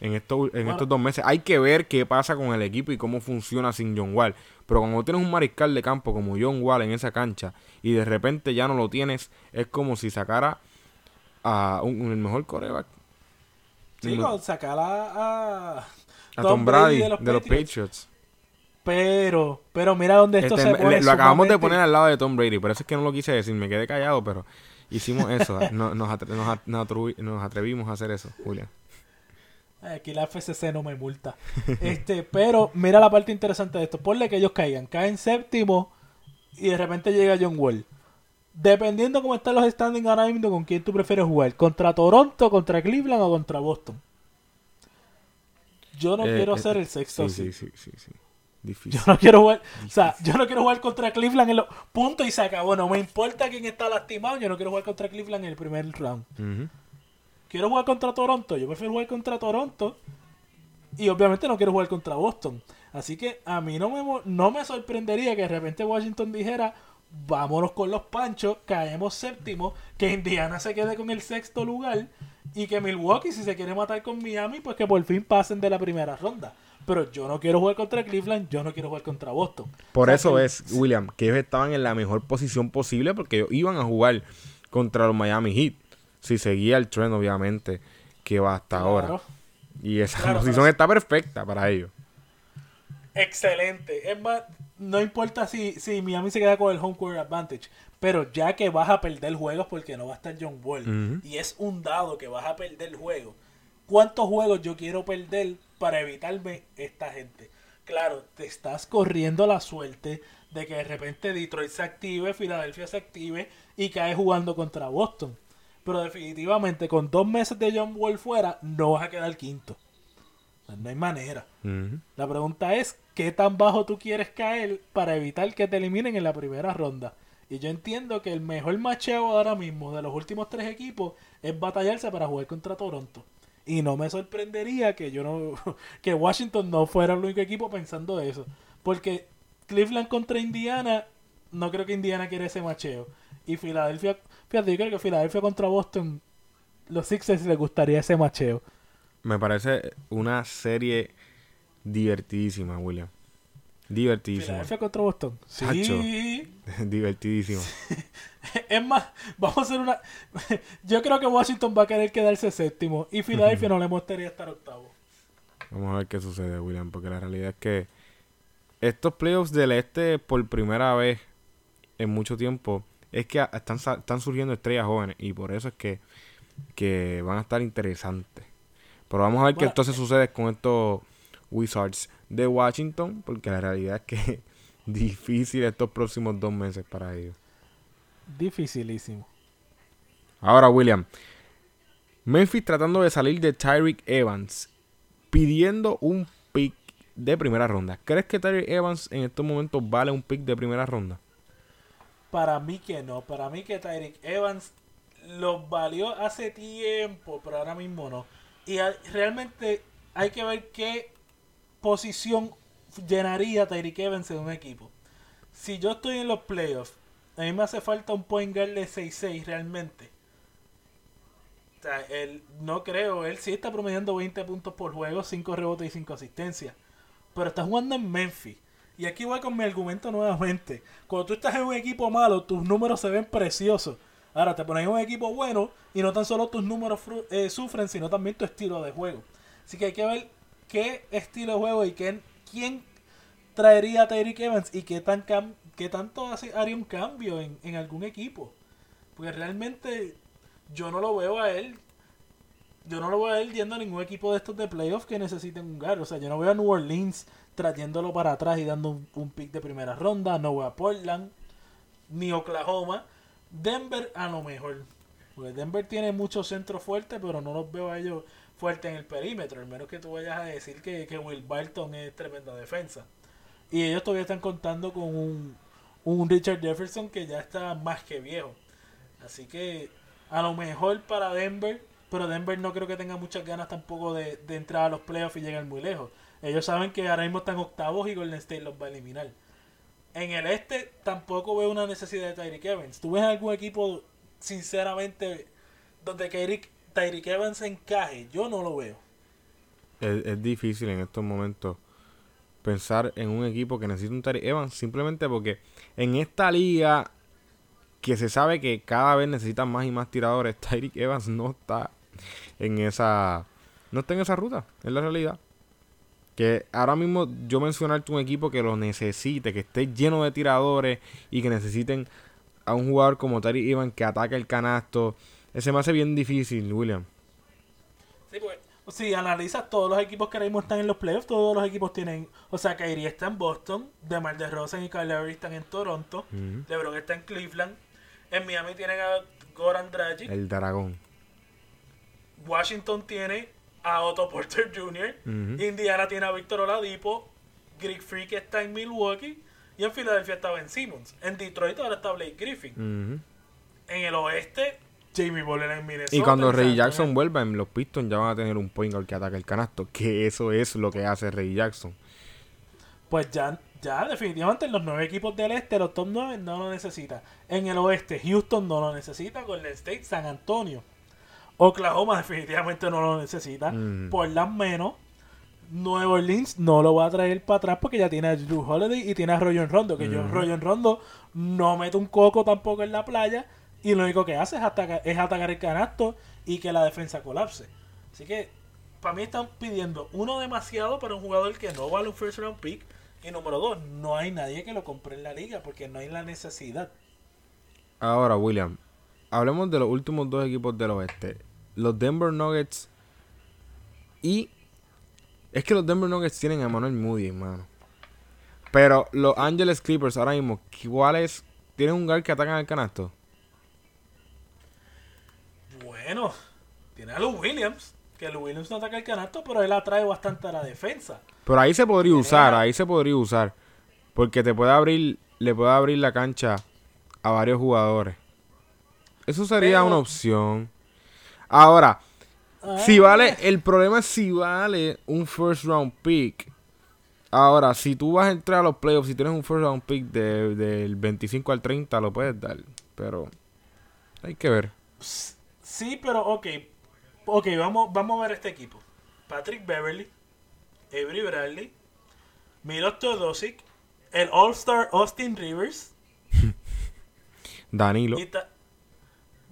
En, estos, en estos dos meses. Hay que ver qué pasa con el equipo y cómo funciona sin John Wall. Pero cuando tienes un mariscal de campo como John Wall en esa cancha y de repente ya no lo tienes, es como si sacara a un, el mejor coreback. Sí, con sacar a, a, Tom, Brady, de, los, Patriots. Pero, pero mira dónde esto este, se pone. Lo acabamos de poner al lado de Tom Brady, por eso es que no lo quise decir, me quedé callado, pero hicimos eso. nos, nos, nos, atrevimos a hacer eso, Julián. Aquí la FCC no me multa. este, pero mira la parte interesante de esto. Ponle que ellos caigan. Caen séptimo y de repente llega John Wall. Dependiendo cómo están los standings ahora mismo, con quién tú prefieres jugar. ¿Contra Toronto, contra Cleveland o contra Boston? Yo no Eh, quiero eh, ser el sexto. Sí, sí, sí, sí. Difícil. Yo no quiero jugar, o sea, yo no quiero jugar contra Cleveland en los puntos y se acabó. No me importa quién está lastimado, yo no quiero jugar contra Cleveland en el primer round. Quiero jugar contra Toronto, yo prefiero jugar contra Toronto y obviamente no quiero jugar contra Boston. Así que a mí no me, no me sorprendería que de repente Washington dijera, vámonos con los panchos, caemos séptimo, que Indiana se quede con el sexto lugar y que Milwaukee si se quiere matar con Miami, pues que por fin pasen de la primera ronda. Pero yo no quiero jugar contra Cleveland, yo no quiero jugar contra Boston. Por O sea eso que- es, William, que ellos estaban en la mejor posición posible porque ellos iban a jugar contra los Miami Heat. Si seguía el tren, obviamente, que va hasta ahora. Y esa Claro, posición está perfecta para ellos. Excelente. Es más, no importa si, si Miami se queda con el home court advantage, pero ya que vas a perder juegos porque no va a estar John Wall y es un dado que vas a perder juegos, ¿cuántos juegos yo quiero perder para evitarme esta gente? Claro, te estás corriendo la suerte de que de repente Detroit se active, Filadelfia se active y cae jugando contra Boston. Pero definitivamente con dos meses de John Wall fuera, no vas a quedar quinto. Sea, No hay manera. La pregunta es, ¿qué tan bajo tú quieres caer para evitar que te eliminen en la primera ronda? Y yo entiendo que el mejor macheo ahora mismo de los últimos tres equipos es batallarse para jugar contra Toronto. Y no me sorprendería que yo no que Washington no fuera el único equipo pensando eso. Porque Cleveland contra Indiana, no creo que Indiana quiera ese macheo. Y Filadelfia, fíjate, yo creo que Filadelfia contra Boston, los Sixers les gustaría ese macheo. Me parece una serie divertidísima, William. Divertidísima. Filadelfia contra Boston. Sí. Divertidísima. Es más, vamos a hacer una. Yo creo que Washington va a querer quedarse séptimo y Filadelfia no le gustaría estar octavo. Vamos a ver qué sucede, William, porque la realidad es que estos playoffs del este por primera vez en mucho tiempo es que están, están surgiendo estrellas jóvenes y por eso es que, que van a estar interesantes. Pero vamos a ver qué entonces sucede con estos Wizards de Washington, porque la realidad es que difícil estos próximos dos meses para ellos. Dificilísimo. Ahora, William. Memphis tratando de salir de Tyreek Evans, pidiendo un pick de primera ronda. ¿Crees que Tyreek Evans en estos momentos vale un pick de primera ronda? Para mí que no. Para mí que Tyreek Evans los valió hace tiempo, pero ahora mismo no. Y realmente hay que ver qué posición llenaría Tyreek Evans en un equipo. Si yo estoy en los playoffs, a mí me hace falta un point guard de 6-6 realmente. O sea, él, no creo, él sí está promediando 20 puntos por juego, 5 rebotes y 5 asistencias. Pero está jugando en Memphis. Y aquí voy con mi argumento nuevamente. Cuando tú estás en un equipo malo, tus números se ven preciosos. Ahora te pones en un equipo bueno y no tan solo tus números eh, sufren, sino también tu estilo de juego. Así que hay que ver qué estilo de juego y qué, quién traería a Tyreek Evans y qué, tan cam- qué tanto hace- haría un cambio en, en algún equipo. Porque realmente yo no lo veo a él. Yo no lo veo a él yendo a ningún equipo de estos de playoffs que necesiten un guard. O sea, yo no veo a New Orleans trayéndolo para atrás y dando un, un pick de primera ronda. No veo a Portland, ni Oklahoma. Denver a lo mejor. Porque Denver tiene muchos centros fuertes, pero no los veo a ellos fuertes en el perímetro. Al menos que tú vayas a decir que, que Will Barton es tremenda defensa. Y ellos todavía están contando con un, un Richard Jefferson que ya está más que viejo. Así que a lo mejor para Denver, pero Denver no creo que tenga muchas ganas tampoco de, de entrar a los playoffs y llegar muy lejos. Ellos saben que ahora mismo están octavos y Golden State los va a eliminar. En el este tampoco veo una necesidad de Tyreek Evans. ¿Tú ves algún equipo, sinceramente, donde Tyreek, Tyreek Evans encaje? Yo no lo veo. Es, difícil en estos momentos pensar en un equipo que necesita un Tyreek Evans simplemente porque en esta liga que se sabe que cada vez necesitan más y más tiradores, Tyreek Evans no está en esa no está en esa ruta, es la realidad. Que ahora mismo yo mencionarte un equipo que lo necesite, que esté lleno de tiradores y que necesiten a un jugador como Tyreek Evans que ataque el canasto, ese me hace bien difícil, William. Sí, pues, si analizas todos los equipos que ahora mismo están en los playoffs, todos los equipos tienen, o sea, Kyrie está en Boston, DeMar DeRozan y Kyle Lowry están en Toronto. LeBron está en Cleveland, en Miami tienen a Goran Dragic, El dragón. Washington tiene a Otto Porter Jr.. Indiana tiene a Víctor Oladipo, Greek Freak está en Milwaukee y en Filadelfia está Ben Simmons. En Detroit ahora está Blake Griffin. En el oeste, Jamie Butler en Minnesota. Y cuando Ray Jackson vuelva, en los Pistons ya van a tener un point guard que ataque el canasto. Que eso es lo que hace Ray Jackson. Pues ya, ya definitivamente en los nueve equipos del este, los top 9 no lo necesita. En el oeste, Houston no lo necesita. Golden State, San Antonio. Oklahoma definitivamente no lo necesita. Mm. Por las menos. Nueva Orleans no lo va a traer para atrás porque ya tiene a Drew Holiday y tiene a Royon Rondo. Que yo, Ujú. Royon Rondo no mete un coco tampoco en la playa. Y lo único que hace es atacar, es atacar el canasto y que la defensa colapse. Así que para mí están pidiendo uno demasiado para un jugador que no vale un first round pick. Y número dos, no hay nadie que lo compre en la liga porque no hay la necesidad. Ahora, William, hablemos de los últimos dos equipos del oeste. Los Denver Nuggets y... Es que los Denver Nuggets tienen a Manuel Moody, hermano. Pero los Angeles Clippers ahora mismo, ¿cuáles tienen un guard que atacan al canasto? Bueno, tiene a Lou Williams. Que Lou Williams no ataca el canasto, pero él atrae bastante a la defensa. Pero ahí se podría Tiene usar, a- ahí se podría usar. Porque te puede abrir, le puede abrir la cancha a varios jugadores. Eso sería Pero- una opción. Ahora, si Ah, vale, el problema es si vale un first round pick. Ahora, si tú vas a entrar a los playoffs, si tienes un first round pick de- del 25 al 30, lo puedes dar. Pero hay que ver. Sí, pero ok. Ok, vamos, vamos a ver este equipo. Patrick Beverly, Avery Bradley, Milos Teodosic, el All-Star Austin Rivers Danilo. ta-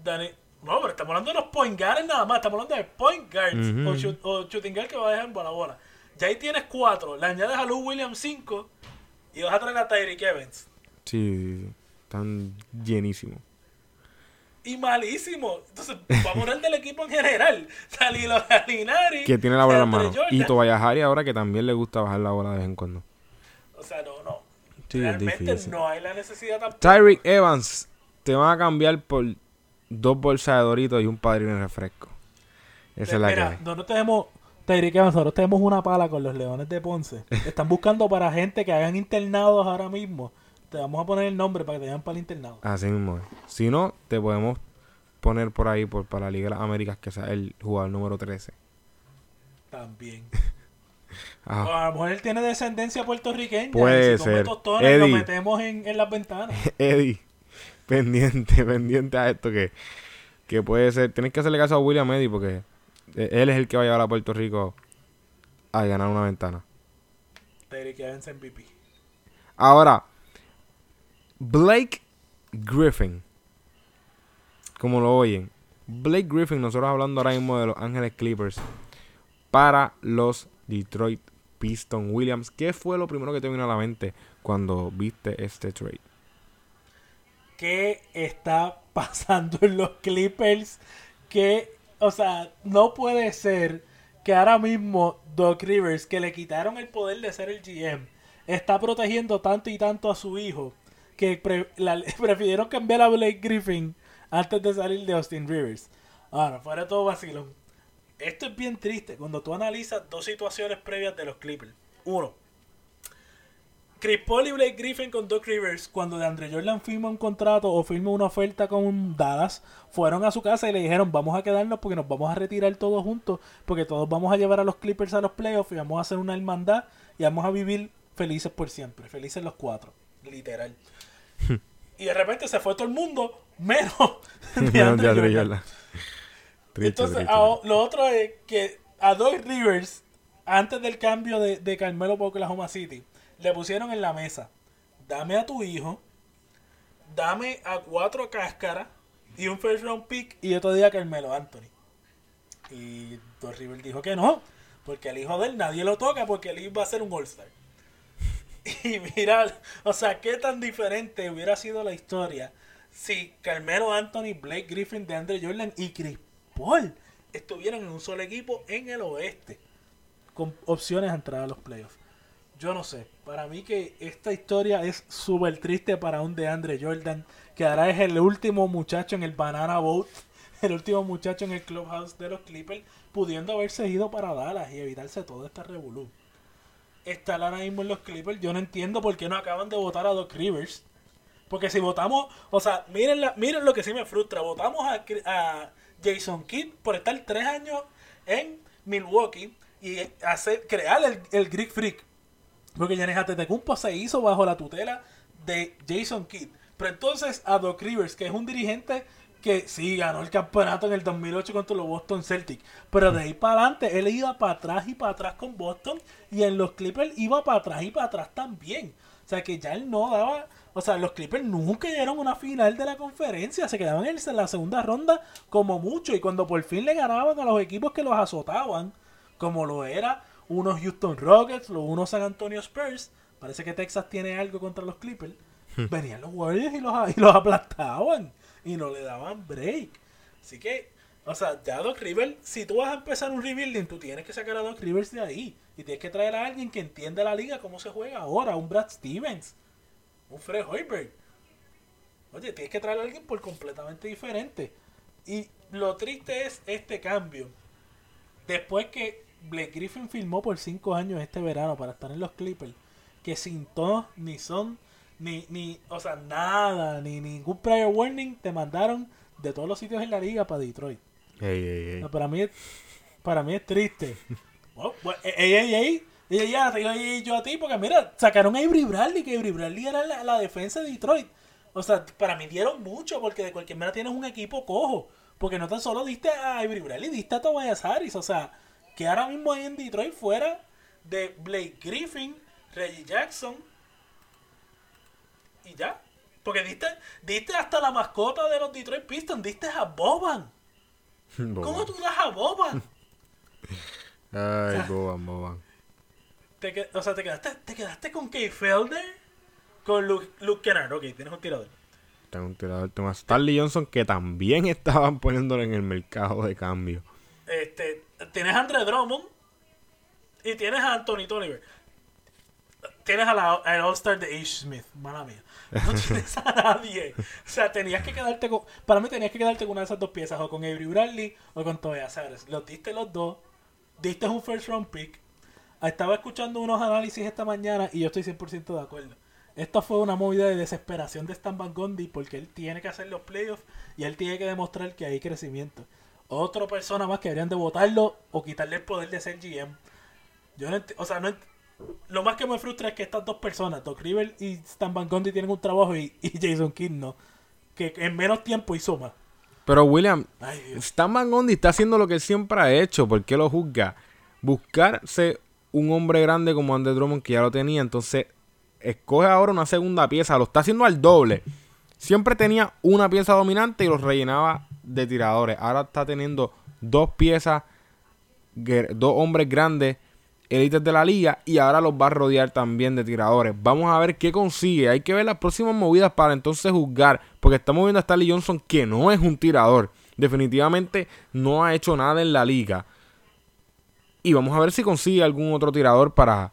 Dani... No, pero estamos hablando de los point guards nada más. Estamos hablando de point guards o, shoot- o shooting guard que va a dejar bola a bola. Ya ahí tienes cuatro. Le añades a Lou Williams 5 y vas a traer a Tyreek Evans. Sí. Están llenísimos. Y malísimo. Entonces, vamos a hablar del equipo en general. Salilo Galinari. Que tiene la bola en la Andre mano. Jordan. Y Tobias Harris ahora que también le gusta bajar la bola de vez en cuando. O sea, no, no. Sí, Realmente difícil. no hay la necesidad tampoco. Tyreek Evans te van a cambiar por dos bolsas de Doritos y un padrino de refresco. Esa es la que Mira, hay. nosotros tenemos, Tyreek Evans, nosotros tenemos una pala con los Leones de Ponce. Están buscando para gente que hagan internados ahora mismo. Te vamos a poner el nombre para que te vayan para el internado. Así mismo es. Si no, te podemos poner por ahí por, para la Liga de las Américas que sea el jugador número 13. También. Ah, O a lo mejor él tiene descendencia puertorriqueña. Puede y si ser. tostones, lo Eddie. metemos en, en las ventanas. Eddie, pendiente, pendiente a esto que, que puede ser. Tienes que hacerle caso a William Eddie porque eh, él es el que va a llevar a Puerto Rico a ganar una ventana. Tyreek Evans MVP. Ahora, Blake Griffin. Como lo oyen. Blake Griffin, nosotros hablando ahora mismo de los Ángeles Clippers. Para los Detroit Pistons Williams. ¿Qué fue lo primero que te vino a la mente cuando viste este trade? ¿Qué está pasando en los Clippers? Que, o sea, no puede ser que ahora mismo Doc Rivers, que le quitaron el poder de ser el GM, está protegiendo tanto y tanto a su hijo que pre- la- prefirieron cambiar a Blake Griffin antes de salir de Austin Rivers. Ahora, fuera de todo vacilón. Esto es bien triste cuando tú analizas dos situaciones previas de los Clippers. Uno, Chris Paul y Blake Griffin con Doc Rivers, cuando DeAndre Jordan firma un contrato o firma una oferta con Dallas, fueron a su casa y le dijeron, vamos a quedarnos porque nos vamos a retirar todos juntos, porque todos vamos a llevar a los Clippers a los playoffs y vamos a hacer una hermandad y vamos a vivir felices por siempre, felices los cuatro, literal. y de repente se fue todo el mundo, menos. Jordan. Triste, Entonces, a- lo otro es que a Doc Rivers, antes del cambio de, de Carmelo por Oklahoma City, le pusieron en la mesa, dame a tu hijo, dame a cuatro cáscaras y un first round pick y te diga Carmelo Anthony. Y Doc Rivers dijo que no, porque el hijo de él nadie lo toca porque él iba a ser un All-Star. Y mira, o sea, qué tan diferente hubiera sido la historia si Carmelo Anthony, Blake Griffin, DeAndre Jordan y Chris Paul estuvieran en un solo equipo en el oeste con opciones a entrar a los playoffs. Yo no sé, para mí que esta historia es súper triste para un DeAndre Jordan, que ahora es el último muchacho en el Banana Boat, el último muchacho en el clubhouse de los Clippers, pudiendo haberse ido para Dallas y evitarse todo este revolú. Está ahora mismo en los Clippers, yo no entiendo por qué no acaban de votar a Doc Rivers. Porque si votamos, o sea, miren, la, miren lo que sí me frustra. Votamos a Jason Kidd por estar tres años en Milwaukee y hacer, crear el, el Greek Freak. Porque Giannis Antetokounmpo se hizo bajo la tutela de Jason Kidd. Pero entonces a Doc Rivers, que es un dirigente que sí ganó el campeonato en el 2008 contra los Boston Celtics. Pero de ahí para adelante él iba para atrás y para atrás con Boston. Y en los Clippers iba para atrás y para atrás también. O sea que ya él no daba. O sea, los Clippers nunca llegaron a una final de la conferencia. Se quedaban en la segunda ronda como mucho. Y cuando por fin le ganaban a los equipos que los azotaban, como lo era unos Houston Rockets, los unos San Antonio Spurs. Parece que Texas tiene algo contra los Clippers. Venían los Warriors y los, y los aplastaban. Y no le daban break. Así que, o sea, ya Doc Rivers, si tú vas a empezar un rebuilding, tú tienes que sacar a Doc Rivers de ahí. Y tienes que traer a alguien que entienda la liga, cómo se juega ahora. Un Brad Stevens. Un Fred Hoiberg. Oye, tienes que traer a alguien por completamente diferente. Y lo triste es este cambio. Después que Blake Griffin firmó por 5 años este verano para estar en los Clippers, que sin ton, ni son, ni, ni, o sea, nada, ni ningún prior warning, te mandaron de todos los sitios en la liga para Detroit. Ey, ey, ey. No, para mí, es- para mí es triste. Bueno, bueno, ey, ey, ey, ey, ya, te digo yo a ti, porque mira, sacaron a Avery Bradley, que Avery Bradley era la, la defensa de Detroit. O sea, para mí dieron mucho, porque de cualquier manera tienes un equipo cojo. Porque no tan solo diste a Avery Bradley, diste a Tobias Harris. O sea, que ahora mismo hay en Detroit fuera de Blake Griffin, Reggie Jackson y ya. Porque diste, diste hasta la mascota de los Detroit Pistons, diste a Boban. ¿Cómo tú das a Boban? Ay, boban, boban. Te o sea, te quedaste, te quedaste con Kay Felder, con Luke, Luke Kennard. Ok, tienes un tirador. Tengo un tirador. Tengo a Starley Johnson que también estaban poniéndolo en el mercado de cambio. Este, tienes a Andre Drummond y tienes a Anthony Tolliver. Tienes a la, al All-Star de H. Smith, mala mía. No tienes a nadie. O sea, tenías que quedarte con. Para mí, tenías que quedarte con una de esas dos piezas, o con Avery Bradley o con Tobias Harris. Los diste los dos. Diste un first round pick. Estaba escuchando unos análisis esta mañana y yo estoy 100% de acuerdo. Esto fue una movida de desesperación de Stan Van Gundy porque él tiene que hacer los playoffs y él tiene que demostrar que hay crecimiento. Otra persona más que deberían de votarlo o quitarle el poder de ser GM. Yo no o sea, no lo más que me frustra es que estas dos personas, Doc River y Stan Van Gundy tienen un trabajo y, y Jason Kidd no. Que en menos tiempo hizo más. Pero William, Ay. Stan Van Gundy está haciendo lo que siempre ha hecho. ¿Por qué lo juzga? Buscarse un hombre grande como Andre Drummond que ya lo tenía. Entonces, escoge ahora una segunda pieza. Lo está haciendo al doble. Siempre tenía una pieza dominante y los rellenaba de tiradores. Ahora está teniendo dos piezas, dos hombres grandes, élites de la liga. Y ahora los va a rodear también de tiradores. Vamos a ver qué consigue. Hay que ver las próximas movidas para entonces juzgar. Porque estamos viendo a Stanley Johnson que no es un tirador. Definitivamente no ha hecho nada en la liga. Y vamos a ver si consigue algún otro tirador para,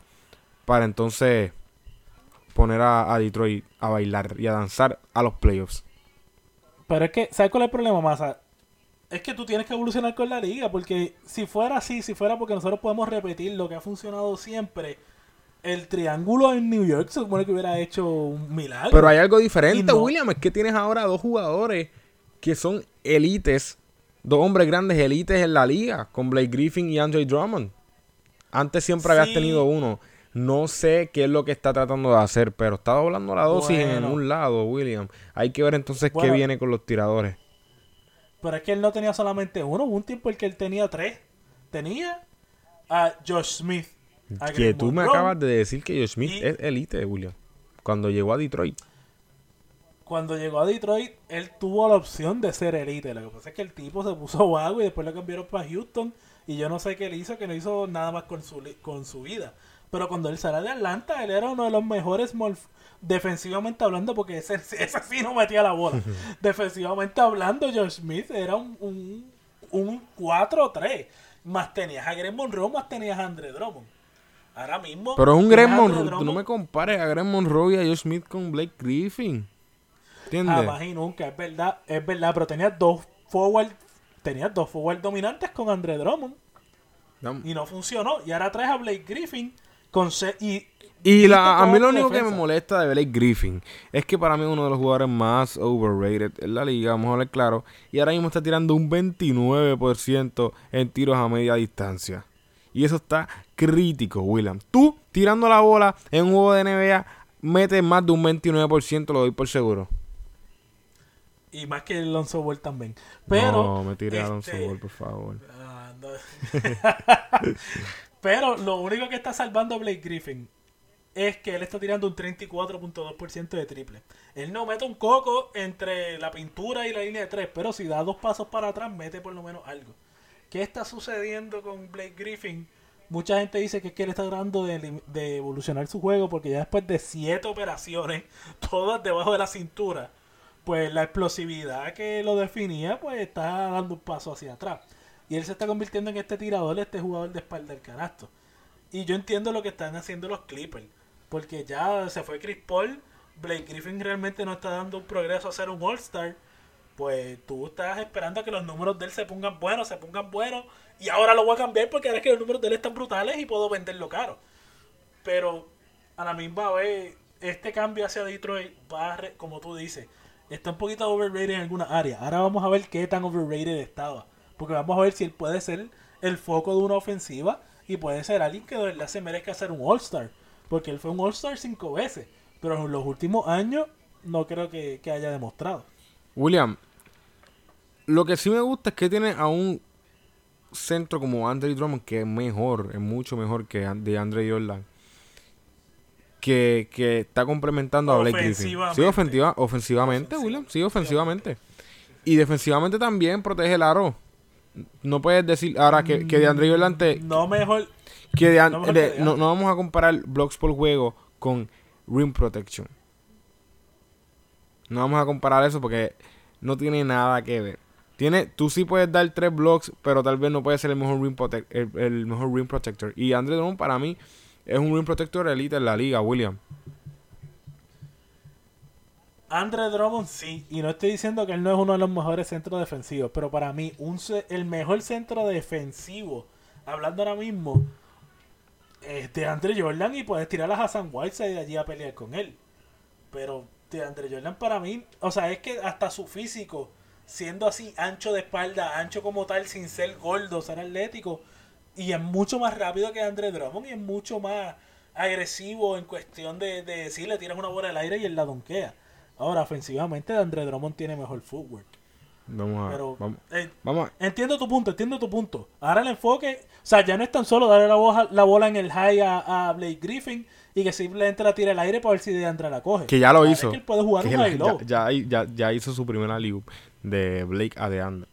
para entonces poner a, a Detroit a bailar y a danzar a los playoffs. Pero es que, ¿sabes cuál es el problema, Masa? Es que tú tienes que evolucionar con la liga, porque si fuera así, si fuera porque nosotros podemos repetir lo que ha funcionado siempre, el triángulo en New York se supone que hubiera hecho un milagro. Pero hay algo diferente, no. William. Es que tienes ahora dos jugadores que son elites. Dos hombres grandes elites en la liga. Con Blake Griffin y Andre Drummond. Antes siempre habías Sí. tenido uno. No sé qué es lo que está tratando de hacer. Pero está doblando la dosis en un lado, William. Hay que ver entonces qué viene con los tiradores. Pero es que él no tenía solamente uno, hubo un tiempo en que él tenía tres. Tenía a Josh Smith. a Que tú me acabas de decir que Josh Smith Y- es elite, William. Cuando llegó a Detroit. Cuando llegó a Detroit, él tuvo la opción de ser elite. Lo que pasa es que el tipo se puso vago y después lo cambiaron para Houston. Y yo no sé qué le hizo, que no hizo nada más con su, con su vida. Pero cuando él salió de Atlanta, él era uno de los mejores defensivamente hablando, porque ese, ese sí no metía la bola. defensivamente hablando, Josh Smith era un, un, un 4-3. Más tenías a Greg Monroe, más tenías a Andre Drummond. Ahora mismo. Pero es un Greg Monroe. Tú no me compares a Greg Monroe y a Josh Smith con Blake Griffin. ¿Entiendes? Jamás y nunca, es verdad, es verdad, pero tenías dos forward, tenías dos forward dominantes con Andre Drummond y no funcionó. Y ahora traes a Blake Griffin y Y la, a mí lo único que me molesta de Blake Griffin es que para mí es uno de los jugadores más overrated en la liga, vamos a hablar claro. Y ahora mismo está tirando un 29% en tiros a media distancia. Y eso está crítico, William. Tú tirando la bola en un juego de NBA, metes más de un 29%, lo doy por seguro. y más que Alonso Ball también. Pero no, me tiré a Alonso este, Ball, por favor. ah, no. Pero lo único que está salvando a Blake Griffin es que él está tirando un 34.2% de triple. Él no mete un coco entre la pintura y la línea de tres, pero si da dos pasos para atrás, mete por lo menos algo. ¿Qué está sucediendo con Blake Griffin? Mucha gente dice que es que él está tratando de, de evolucionar su juego porque ya después de siete operaciones, todas debajo de la cintura, pues la explosividad que lo definía, pues está dando un paso hacia atrás. Y él se está convirtiendo en este tirador, este jugador de espalda del canasto. Y yo entiendo lo que están haciendo los Clippers. Porque ya se fue Chris Paul. Blake Griffin realmente no está dando un progreso a ser un All-Star. Pues tú estás esperando a que los números de él se pongan buenos, se pongan buenos. Y ahora lo voy a cambiar porque ahora es que los números de él están brutales y puedo venderlo caro. Pero a la misma vez, este cambio hacia Detroit va, como tú dices, está un poquito overrated en algunas áreas. Ahora vamos a ver qué tan overrated estaba. Porque vamos a ver si él puede ser el foco de una ofensiva y puede ser alguien que de verdad se merezca ser un All-Star. Porque él fue un All-Star cinco veces. Pero en los últimos años no creo que, que haya demostrado. William, lo que sí me gusta es que tiene a un centro como Andre Drummond que es mejor, es mucho mejor que de Andre Jordan. Que, que está complementando a Blake Griffin. Sí, ofensiva, ofensivamente, William. Sí, ofensivamente. Y defensivamente también protege el aro. No puedes decir ahora que, que de Andre Jordan te, No mejor. que de, No mejor de- que de no, no vamos a comparar blocks por juego con rim protection. No vamos a comparar eso porque no tiene nada que ver. Tiene, tú sí puedes dar tres blocks, pero tal vez no puede ser el mejor rim, protec- el, el mejor rim protector. Y Andre Drummond para mí es un rim protector elite en la liga, William. Andre Drummond sí, y no estoy diciendo que él no es uno de los mejores centros defensivos, pero para mí un el mejor centro defensivo, hablando ahora mismo, es de Andre Jordan y puedes tirar a Hassan Whiteside de allí a pelear con él. Pero de Andre Jordan para mí, o sea, es que hasta su físico, siendo así ancho de espalda, ancho como tal, sin ser gordo, ser atlético, y es mucho más rápido que Andre Drummond y es mucho más agresivo en cuestión de, de le tiras una bola al aire y él la donkea. Ahora, ofensivamente, Andre Drummond tiene mejor footwork. Vamos a, Pero vamos, eh, vamos a- entiendo tu punto, entiendo tu punto. Ahora el enfoque, o sea, ya no es tan solo darle la, boja- la bola en el high a, a Blake Griffin y que simplemente la tire al aire para ver si de Andre la coge. que ya lo Ahora es hizo. que él puede jugar Que un high low. ya, ya, ya, ya hizo su primera loop de Blake a de Andre.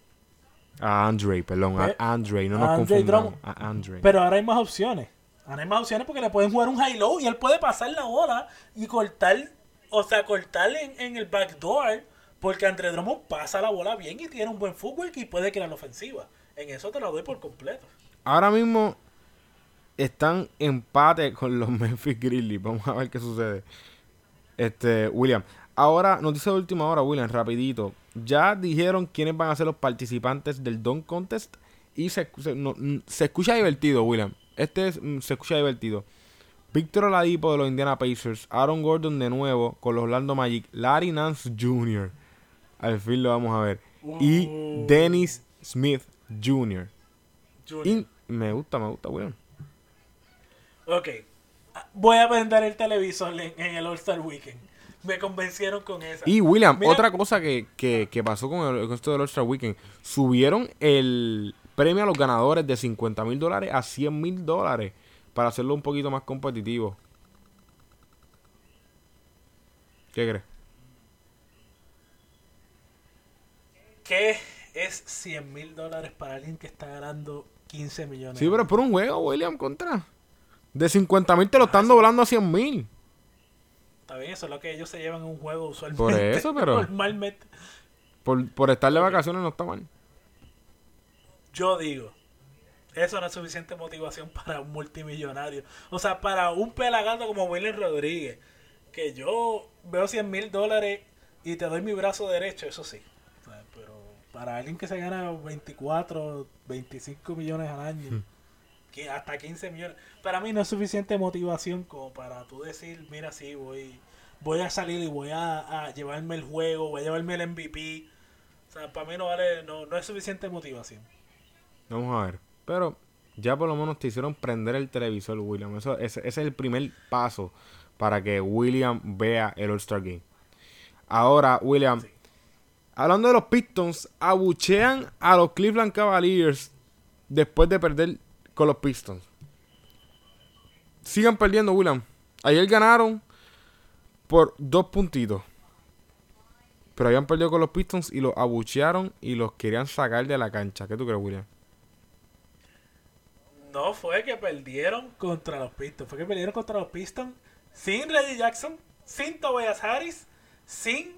A Andre, perdón, Eh, a Andre, no nos Andre confundamos. Drummond. A Andre. Pero ahora hay más opciones. Ahora hay más opciones porque le pueden jugar un high low y él puede pasar la bola y cortar, o sea, cortar en, el backdoor porque Andre Drummond pasa la bola bien y tiene un buen footwork y puede crear la ofensiva. En eso te lo doy por completo. Ahora mismo están empate con los Memphis Grizzlies. Vamos a ver qué sucede. Este, William. Ahora, noticia de última hora, William, rapidito. Ya dijeron quiénes van a ser los participantes del Dunk Contest. Y se, se- se escucha divertido, William. Este es- mm, se escucha divertido. Víctor Oladipo de los Indiana Pacers, Aaron Gordon de nuevo con los Orlando Magic, Larry Nance Jr. Al fin lo vamos a ver. Y. Dennis Smith Jr. Y me gusta, me gusta, William. Ok. Voy a vender el televisor en, en el All-Star Weekend. Me convencieron con esa. Y William, Mira- otra cosa que, que, que pasó con, el, con esto del All-Star Weekend, subieron el premio a los ganadores de 50 mil dólares a 100 mil dólares para hacerlo un poquito más competitivo. ¿Qué crees? ¿Qué es 100 mil dólares para alguien que está ganando 15 millones? Sí, pero es por un juego, William, contra. De 50 mil te lo están doblando a 100 mil. Está bien, eso es lo que ellos se llevan en un juego usualmente. Por eso, pero- Normalmente. Por, por estar de vacaciones no está mal. Yo digo, eso no es suficiente motivación para un multimillonario. O sea, para un pelagato como William Rodríguez, que yo veo 100 mil dólares y te doy mi brazo derecho, eso sí. Pero para alguien que se gana 24, 25 millones al año, que hasta 15 millones, para mí no es suficiente motivación como para tú decir, mira, sí, voy, voy a salir y voy a, a llevarme el juego, voy a llevarme el MVP. O sea, para mí no vale, no, no es suficiente motivación. Vamos a ver. Pero ya por lo menos te hicieron prender el televisor, William. Eso, ese, ese es el primer paso para que William vea el All-Star Game. Ahora, William, hablando de los Pistons, abuchean a los Cleveland Cavaliers después de perder con los Pistons. Sigan perdiendo, William. Ayer ganaron por dos puntitos. Pero habían perdido con los Pistons y los abuchearon y los querían sacar de la cancha. ¿Qué tú crees, William? No fue que perdieron contra los Pistons, fue que perdieron contra los Pistons sin Reggie Jackson, sin Tobias Harris, sin,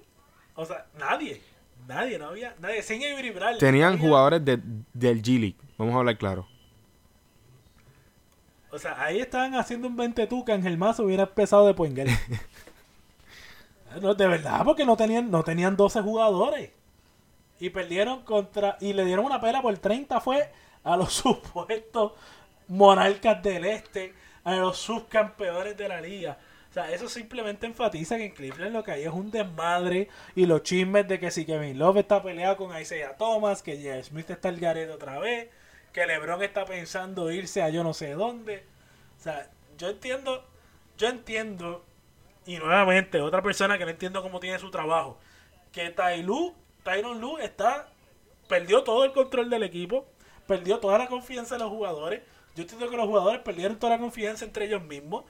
o sea, nadie, nadie, no había, nadie, sin Avery Bradley. Tenían no jugadores de, del G-League. Vamos a hablar claro. O sea, ahí estaban haciendo un 20 tú que Ángel Mazo hubiera empezado de Poingal. no, de verdad, porque no tenían, no tenían 12 jugadores. Y perdieron contra, y le dieron una pela por 30 fue a los supuestos monarcas del este, a los subcampeones de la liga. O sea, eso simplemente enfatiza que en Cleveland lo que hay es un desmadre y los chismes de que si Kevin Love está peleado con Isaiah Thomas, que J.R. Smith está al garete otra vez, que LeBron está pensando irse a yo no sé dónde. O sea, yo entiendo, yo entiendo, y nuevamente, otra persona que no entiendo cómo tiene su trabajo, que Tyloo, Tyron Lu está, perdió todo el control del equipo, perdió toda la confianza de los jugadores. Yo entiendo que los jugadores perdieron toda la confianza entre ellos mismos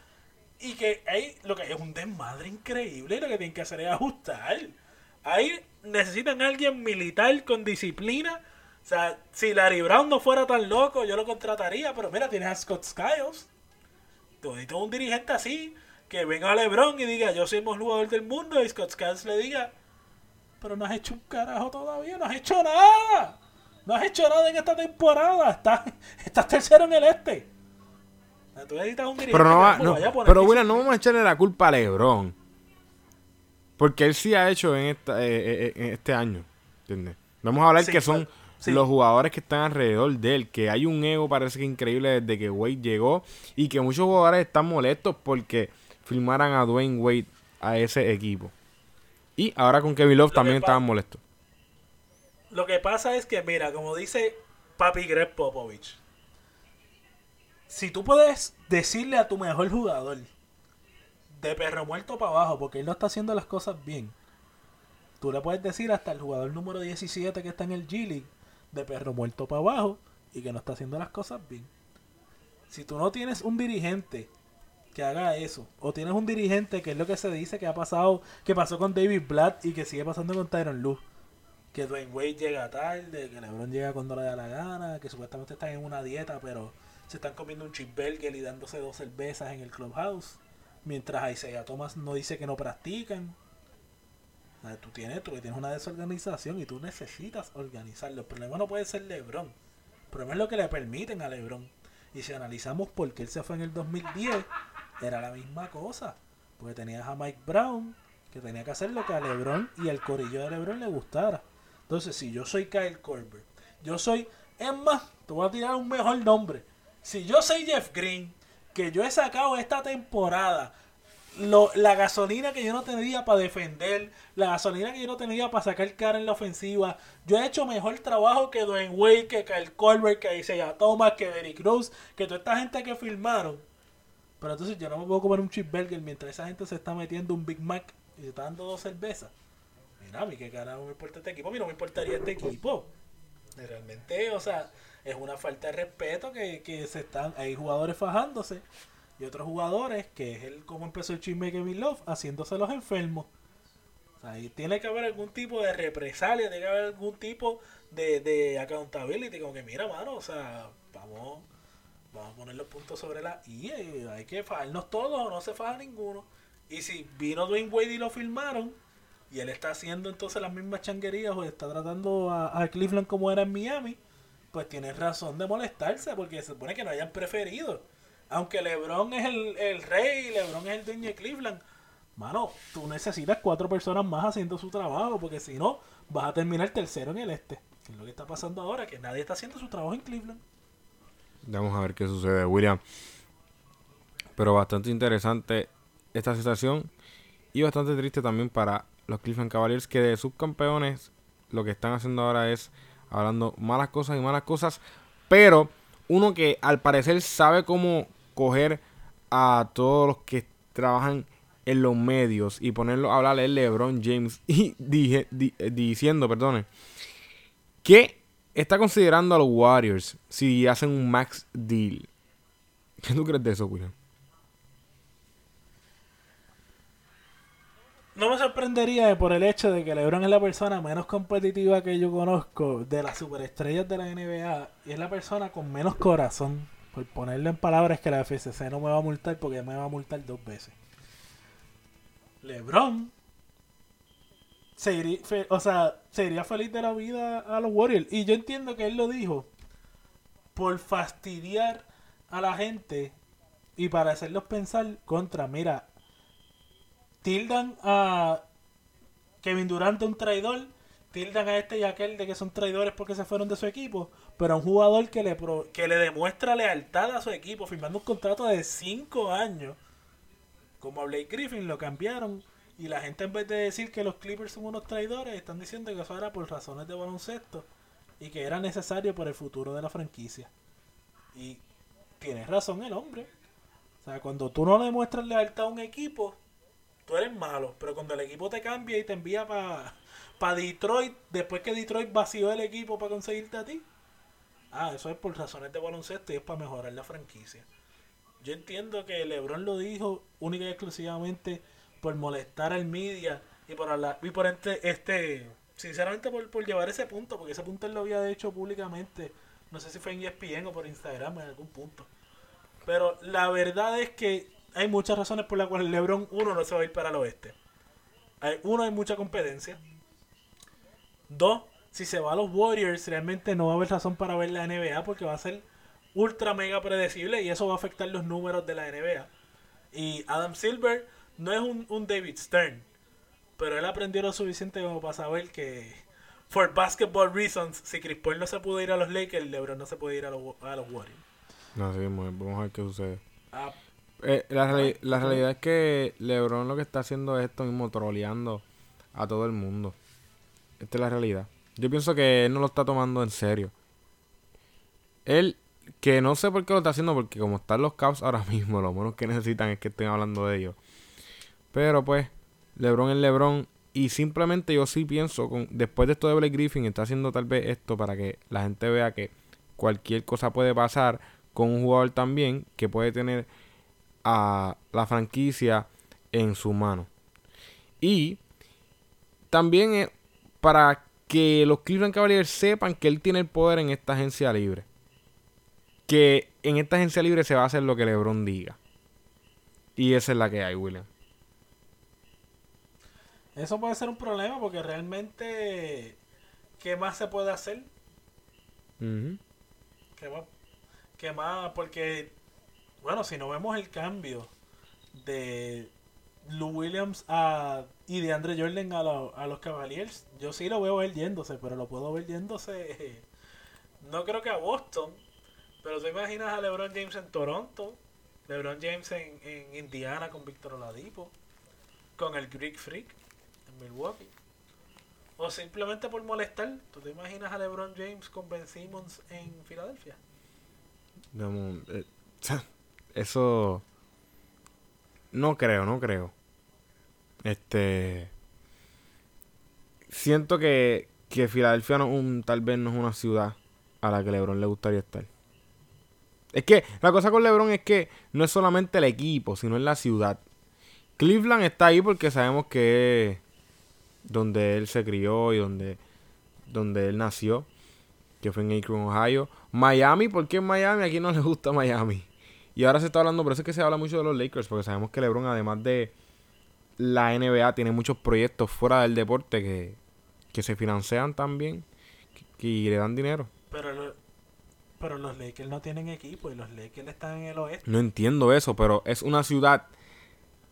y que hay lo que es un desmadre increíble y lo que tienen que hacer es ajustar. Ahí necesitan a alguien militar con disciplina. O sea, si Larry Brown no fuera tan loco, yo lo contrataría, pero mira, tienes a Scott Skiles. Tú necesitas un dirigente así, que venga a LeBron y diga, yo soy el mejor jugador del mundo, y Scott Skiles le diga, pero no has hecho un carajo todavía, no has hecho nada. No has hecho nada en esta temporada. Estás, estás tercero en el este. O sea, Tú necesitas un dirigente Pero no va, no, pero William, no vamos a echarle la culpa a LeBron. Porque él sí ha hecho en, esta, eh, eh, en este año. ¿Entiendes? Vamos a hablar Sí, que son claro. Sí. los jugadores que están alrededor de él. Que hay un ego, parece que increíble, desde que Wade llegó. Y que muchos jugadores están molestos porque firmaran a Dwayne Wade a ese equipo. Y ahora con Kevin Love Lo también estaban molestos. Lo que pasa es que, mira, como dice Papi Greg Popovich, si tú puedes decirle a tu mejor jugador de perro muerto para abajo, porque él no está haciendo las cosas bien, tú le puedes decir hasta el jugador número 17 que está en el G-League de perro muerto para abajo y que no está haciendo las cosas bien. Si tú no tienes un dirigente que haga eso, o tienes un dirigente que es lo que se dice que ha pasado, que pasó con David Blatt y que sigue pasando con Tyron Lue que Dwayne Wade llega tarde, que LeBron llega cuando le da la gana, que supuestamente están en una dieta, pero se están comiendo un cheeseburger y dándose dos cervezas en el clubhouse, mientras Isaiah Thomas no dice que no practican. O tú tienes, tú tienes una desorganización y tú necesitas organizarlo. El problema no puede ser LeBron. El problema es lo que le permiten a LeBron. Y si analizamos por qué él se fue en el 2010, era la misma cosa. Porque tenías a Mike Brown, que tenía que hacer lo que a LeBron y al corillo de LeBron le gustara. Entonces, si yo soy Kyle Korver, yo soy, es más, te voy a tirar un mejor nombre. Si yo soy Jeff Green que yo he sacado esta temporada, la gasolina que yo no tenía para defender, la gasolina que yo no tenía para sacar cara en la ofensiva, yo he hecho mejor trabajo que Dwayne Wade, que Kyle Colbert, que Isaiah Thomas, que Derrick Rose, que toda esta gente que filmaron. Pero entonces yo no me puedo comer un cheeseburger mientras esa gente se está metiendo un Big Mac y se está dando dos cervezas. Mira, a mí qué carajo me importa este equipo, a mí no me importaría este equipo. Realmente, o sea, es una falta de respeto que, que se están, hay jugadores fajándose y otros jugadores, que es el como empezó el chisme de Kevin Love, haciéndose los enfermos. O sea, ahí tiene que haber algún tipo de represalia, tiene que haber algún tipo de, de accountability, como que mira, mano, o sea, vamos, vamos a poner los puntos sobre la I, eh, hay que fajarnos todos o no se faja ninguno. Y si vino Dwayne Wade y lo filmaron, y él está haciendo entonces las mismas changuerías o está tratando a, Cleveland como era en Miami, pues tiene razón de molestarse porque se supone que no hayan preferido. Aunque LeBron es el, el rey, LeBron es el dueño de Cleveland. Mano, tú necesitas cuatro personas más haciendo su trabajo porque si no, vas a terminar tercero en el este. Es lo que está pasando ahora, que nadie está haciendo su trabajo en Cleveland. Vamos a ver qué sucede, William. Pero bastante interesante esta situación y bastante triste también para los Cleveland Cavaliers que de subcampeones lo que están haciendo ahora es hablando malas cosas y malas cosas, pero uno que al parecer sabe cómo coger a todos los que trabajan en los medios y ponerlo a hablar es LeBron James y eh, diciendo, perdone, que está considerando a los Warriors si hacen un max deal. ¿Qué tú crees de eso, William? No me sorprendería por el hecho de que LeBron es la persona menos competitiva que yo conozco de las superestrellas de la NBA y es la persona con menos corazón. Por ponerle en palabras que la FCC no me va a multar porque me va a multar dos veces. LeBron se iría, o sea, se iría feliz de la vida a los Warriors. Y yo entiendo que él lo dijo por fastidiar a la gente y para hacerlos pensar contra, mira, tildan a Kevin Durant de un traidor, tildan a este y a aquel de que son traidores porque se fueron de su equipo, pero a un jugador que le, pro- que le demuestra lealtad a su equipo, firmando un contrato de 5 años, como a Blake Griffin, lo cambiaron. Y la gente en vez de decir que los Clippers son unos traidores, están diciendo que eso era por razones de baloncesto y que era necesario por el futuro de la franquicia. Y tienes razón el hombre. O sea, cuando tú no le muestras lealtad a un equipo, tú eres malo. Pero cuando el equipo te cambia y te envía para Detroit, después que Detroit vació el equipo para conseguirte a ti, ah, eso es por razones de baloncesto y es para mejorar la franquicia. Yo entiendo que LeBron lo dijo única y exclusivamente por molestar al media y por hablar, y por este, este sinceramente por, por llevar ese punto, porque ese punto él lo había hecho públicamente, no sé si fue en ESPN o por Instagram en algún punto. Pero la verdad es que hay muchas razones por las cuales LeBron uno no se va a ir para el oeste. Hay, uno, hay mucha competencia. Dos, si se va a los Warriors, realmente no va a haber razón para ver la NBA porque va a ser ultra mega predecible y eso va a afectar los números de la NBA. Y Adam Silver no es un, un David Stern, pero él aprendió lo suficiente como para saber que, for basketball reasons, si Chris Paul no se pudo ir a los Lakers, LeBron no se puede ir a los, a los Warriors. No, sí, vamos a ver qué sucede. Ah, Eh, la, reali- la realidad es que LeBron lo que está haciendo es esto mismo, troleando a todo el mundo. Esta es la realidad. Yo pienso que él no lo está tomando en serio. Él, que no sé por qué lo está haciendo, porque como están los Cavs ahora mismo, lo menos que necesitan es que estén hablando de ellos. Pero pues, LeBron es LeBron. Y simplemente yo sí pienso, con, después de esto de Blake Griffin, está haciendo tal vez esto para que la gente vea que cualquier cosa puede pasar con un jugador también que puede tener a la franquicia en su mano. Y también es para que los Cleveland Cavaliers sepan que él tiene el poder en esta agencia libre. Que en esta agencia libre se va a hacer lo que LeBron diga. Y esa es la que hay, William. Eso puede ser un problema porque realmente, ¿qué más se puede hacer? ¿Qué más? ¿Qué más? Porque, bueno, si no vemos el cambio de Lou Williams a, y de Andre Jordan a, a los Cavaliers, yo sí lo veo él yéndose, pero lo puedo ver yéndose, no creo que a Boston, pero tú imaginas a LeBron James en Toronto, LeBron James en, en Indiana con Víctor Oladipo. Con el Greek Freak en Milwaukee. O simplemente por molestar. ¿Tú te imaginas a LeBron James con Ben Simmons en Filadelfia? No, eh, eso. No creo, no creo. Este. Siento que, que Filadelfia no, tal vez no es una ciudad a la que LeBron le gustaría estar. Es que la cosa con LeBron es que no es solamente el equipo, sino es la ciudad. Cleveland está ahí porque sabemos que es donde él se crió y donde, donde él nació, que fue en Akron, Ohio. Miami, ¿por qué Miami? A quién no le gusta Miami. Y ahora se está hablando, por eso es que se habla mucho de los Lakers, porque sabemos que LeBron, además de la NBA, tiene muchos proyectos fuera del deporte que, que se financian también y le dan dinero. Pero, lo- pero los Lakers no tienen equipo y los Lakers están en el oeste. No entiendo eso, pero es una ciudad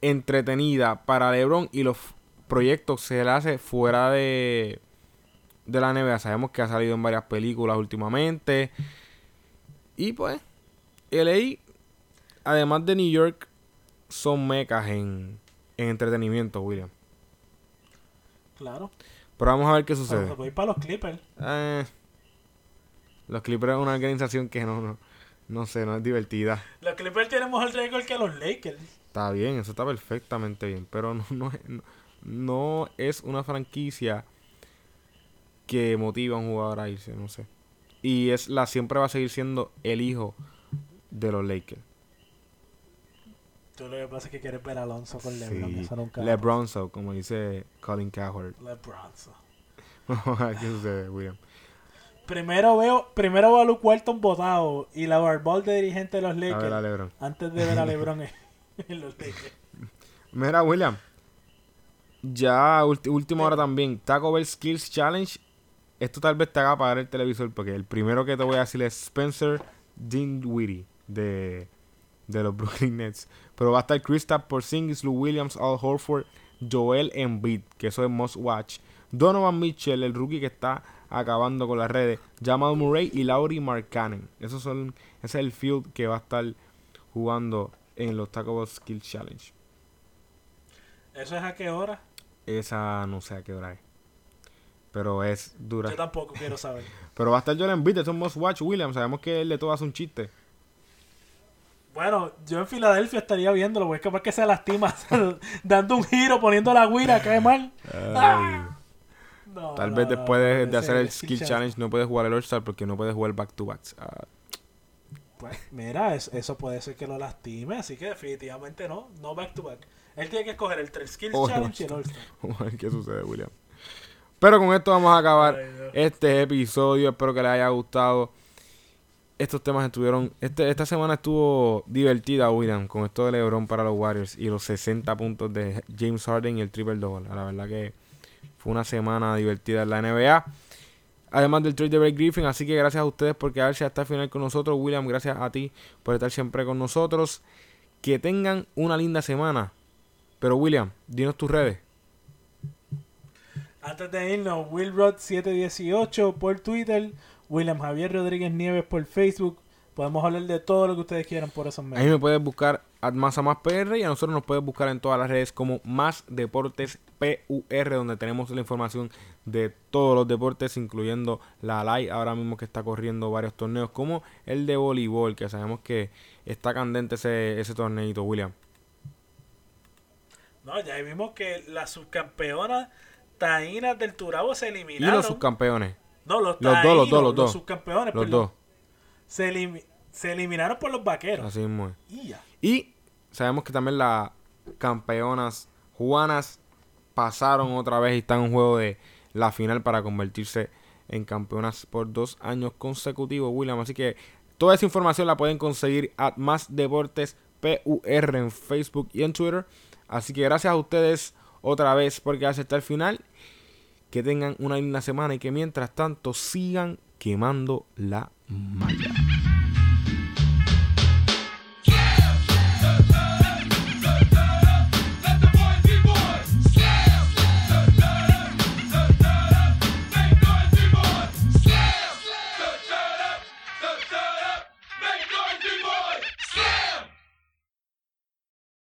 entretenida para LeBron y los proyectos se le hace fuera de, de la NBA. Sabemos que ha salido en varias películas últimamente. Y pues, LA, además de New York, son mecas en, en entretenimiento, William. Claro. Pero vamos a ver qué Pero sucede. se puede ir para los Clippers. Eh, los Clippers es una organización que no, no, no sé, no es divertida. Los Clippers tienen mejor récord que los Lakers. Está bien, eso está perfectamente bien, pero no, no, es- no, no es una franquicia que motiva a un jugador a irse, no sé. Y es la siempre va a seguir siendo el hijo de los Lakers. Tú lo que pasa es que quieres ver a Alonso con LeBron. Sí, Eso nunca LeBronzo, como dice Colin Cowherd. LeBron. Vamos a ver qué sucede, William. Primero veo, primero veo a Luke Walton votado y la barbol de dirigente de los A ver a Lakers. LeBron. Antes de ver a LeBron en, los Lakers. Mira, William. Ya, última hora también. Taco Bell Skills Challenge. Esto tal vez te haga apagar el televisor porque el primero que te voy a decir es Spencer Dinwiddie de, de los Brooklyn Nets. Pero va a estar Kristaps Porzingis, Lou Williams, Al Horford, Joel Embiid, que eso es must watch. Donovan Mitchell, el rookie que está acabando con las redes. Jamal Murray y Laurie Markkanen. Esos son, ese es el field que va a estar jugando en los Taco Bell Skills Challenge. ¿Eso es a qué hora? Esa no sé a qué hora es. Pero es dura. Yo tampoco quiero saber. Pero va a estar Joel Embiid, eso es must watch William. Sabemos que él de todo hace un chiste. Bueno, yo en Filadelfia estaría viéndolo, güey. Capaz que se lastima dando un giro, poniendo la guira, cae mal. Ah. No, Tal no, vez después de, no, de ese hacer el skill Skill challenge. Challenge no puedes jugar el All-Star porque no puedes jugar back to backs. Ah, Pues, mira, es- eso puede ser que lo lastime, así que definitivamente no, no back to back. Él tiene que escoger el 3 Skills Oh, Challenge y el. All-Star. Ver qué sucede, William. Pero con esto vamos a acabar Ay, este episodio. Espero que les haya gustado. Estos temas estuvieron. Este, esta semana estuvo divertida, William, con esto de LeBron para los Warriors y los 60 puntos de James Harden y el triple double. La verdad que fue una semana divertida en la NBA. Además del trade de Blake Griffin. Así que gracias a ustedes por quedarse hasta el final con nosotros. William, gracias a ti por estar siempre con nosotros. Que tengan una linda semana. Pero William, dinos tus redes. Antes de irnos, WillRod718 por Twitter, William Javier Rodríguez Nieves por Facebook. Podemos hablar de todo lo que ustedes quieran por esos Ahí medios. me puedes buscar a más a más PR y a nosotros nos puedes buscar en todas las redes como Más Deportes PUR, donde tenemos la información de todos los deportes, incluyendo la LAI ahora mismo que está corriendo varios torneos, como el de voleibol, que sabemos que está candente ese, ese torneito, William. No, ya vimos que las subcampeonas taínas del Turabo se Y eliminaron. los subcampeones, No, los, Los dos, los dos, los dos. subcampeones, los perdón, dos, Se, elimi- se eliminaron por los vaqueros. así mismo es. Y. Y sabemos que también las campeonas juanas pasaron otra vez y están en juego de la final para convertirse en campeonas por dos años consecutivos, William. Así que toda esa información la pueden conseguir a Más Deportes PUR en Facebook y en Twitter. Así que gracias a ustedes otra vez por quedarse hasta el final. Que tengan una linda semana y que mientras tanto sigan quemando la malla.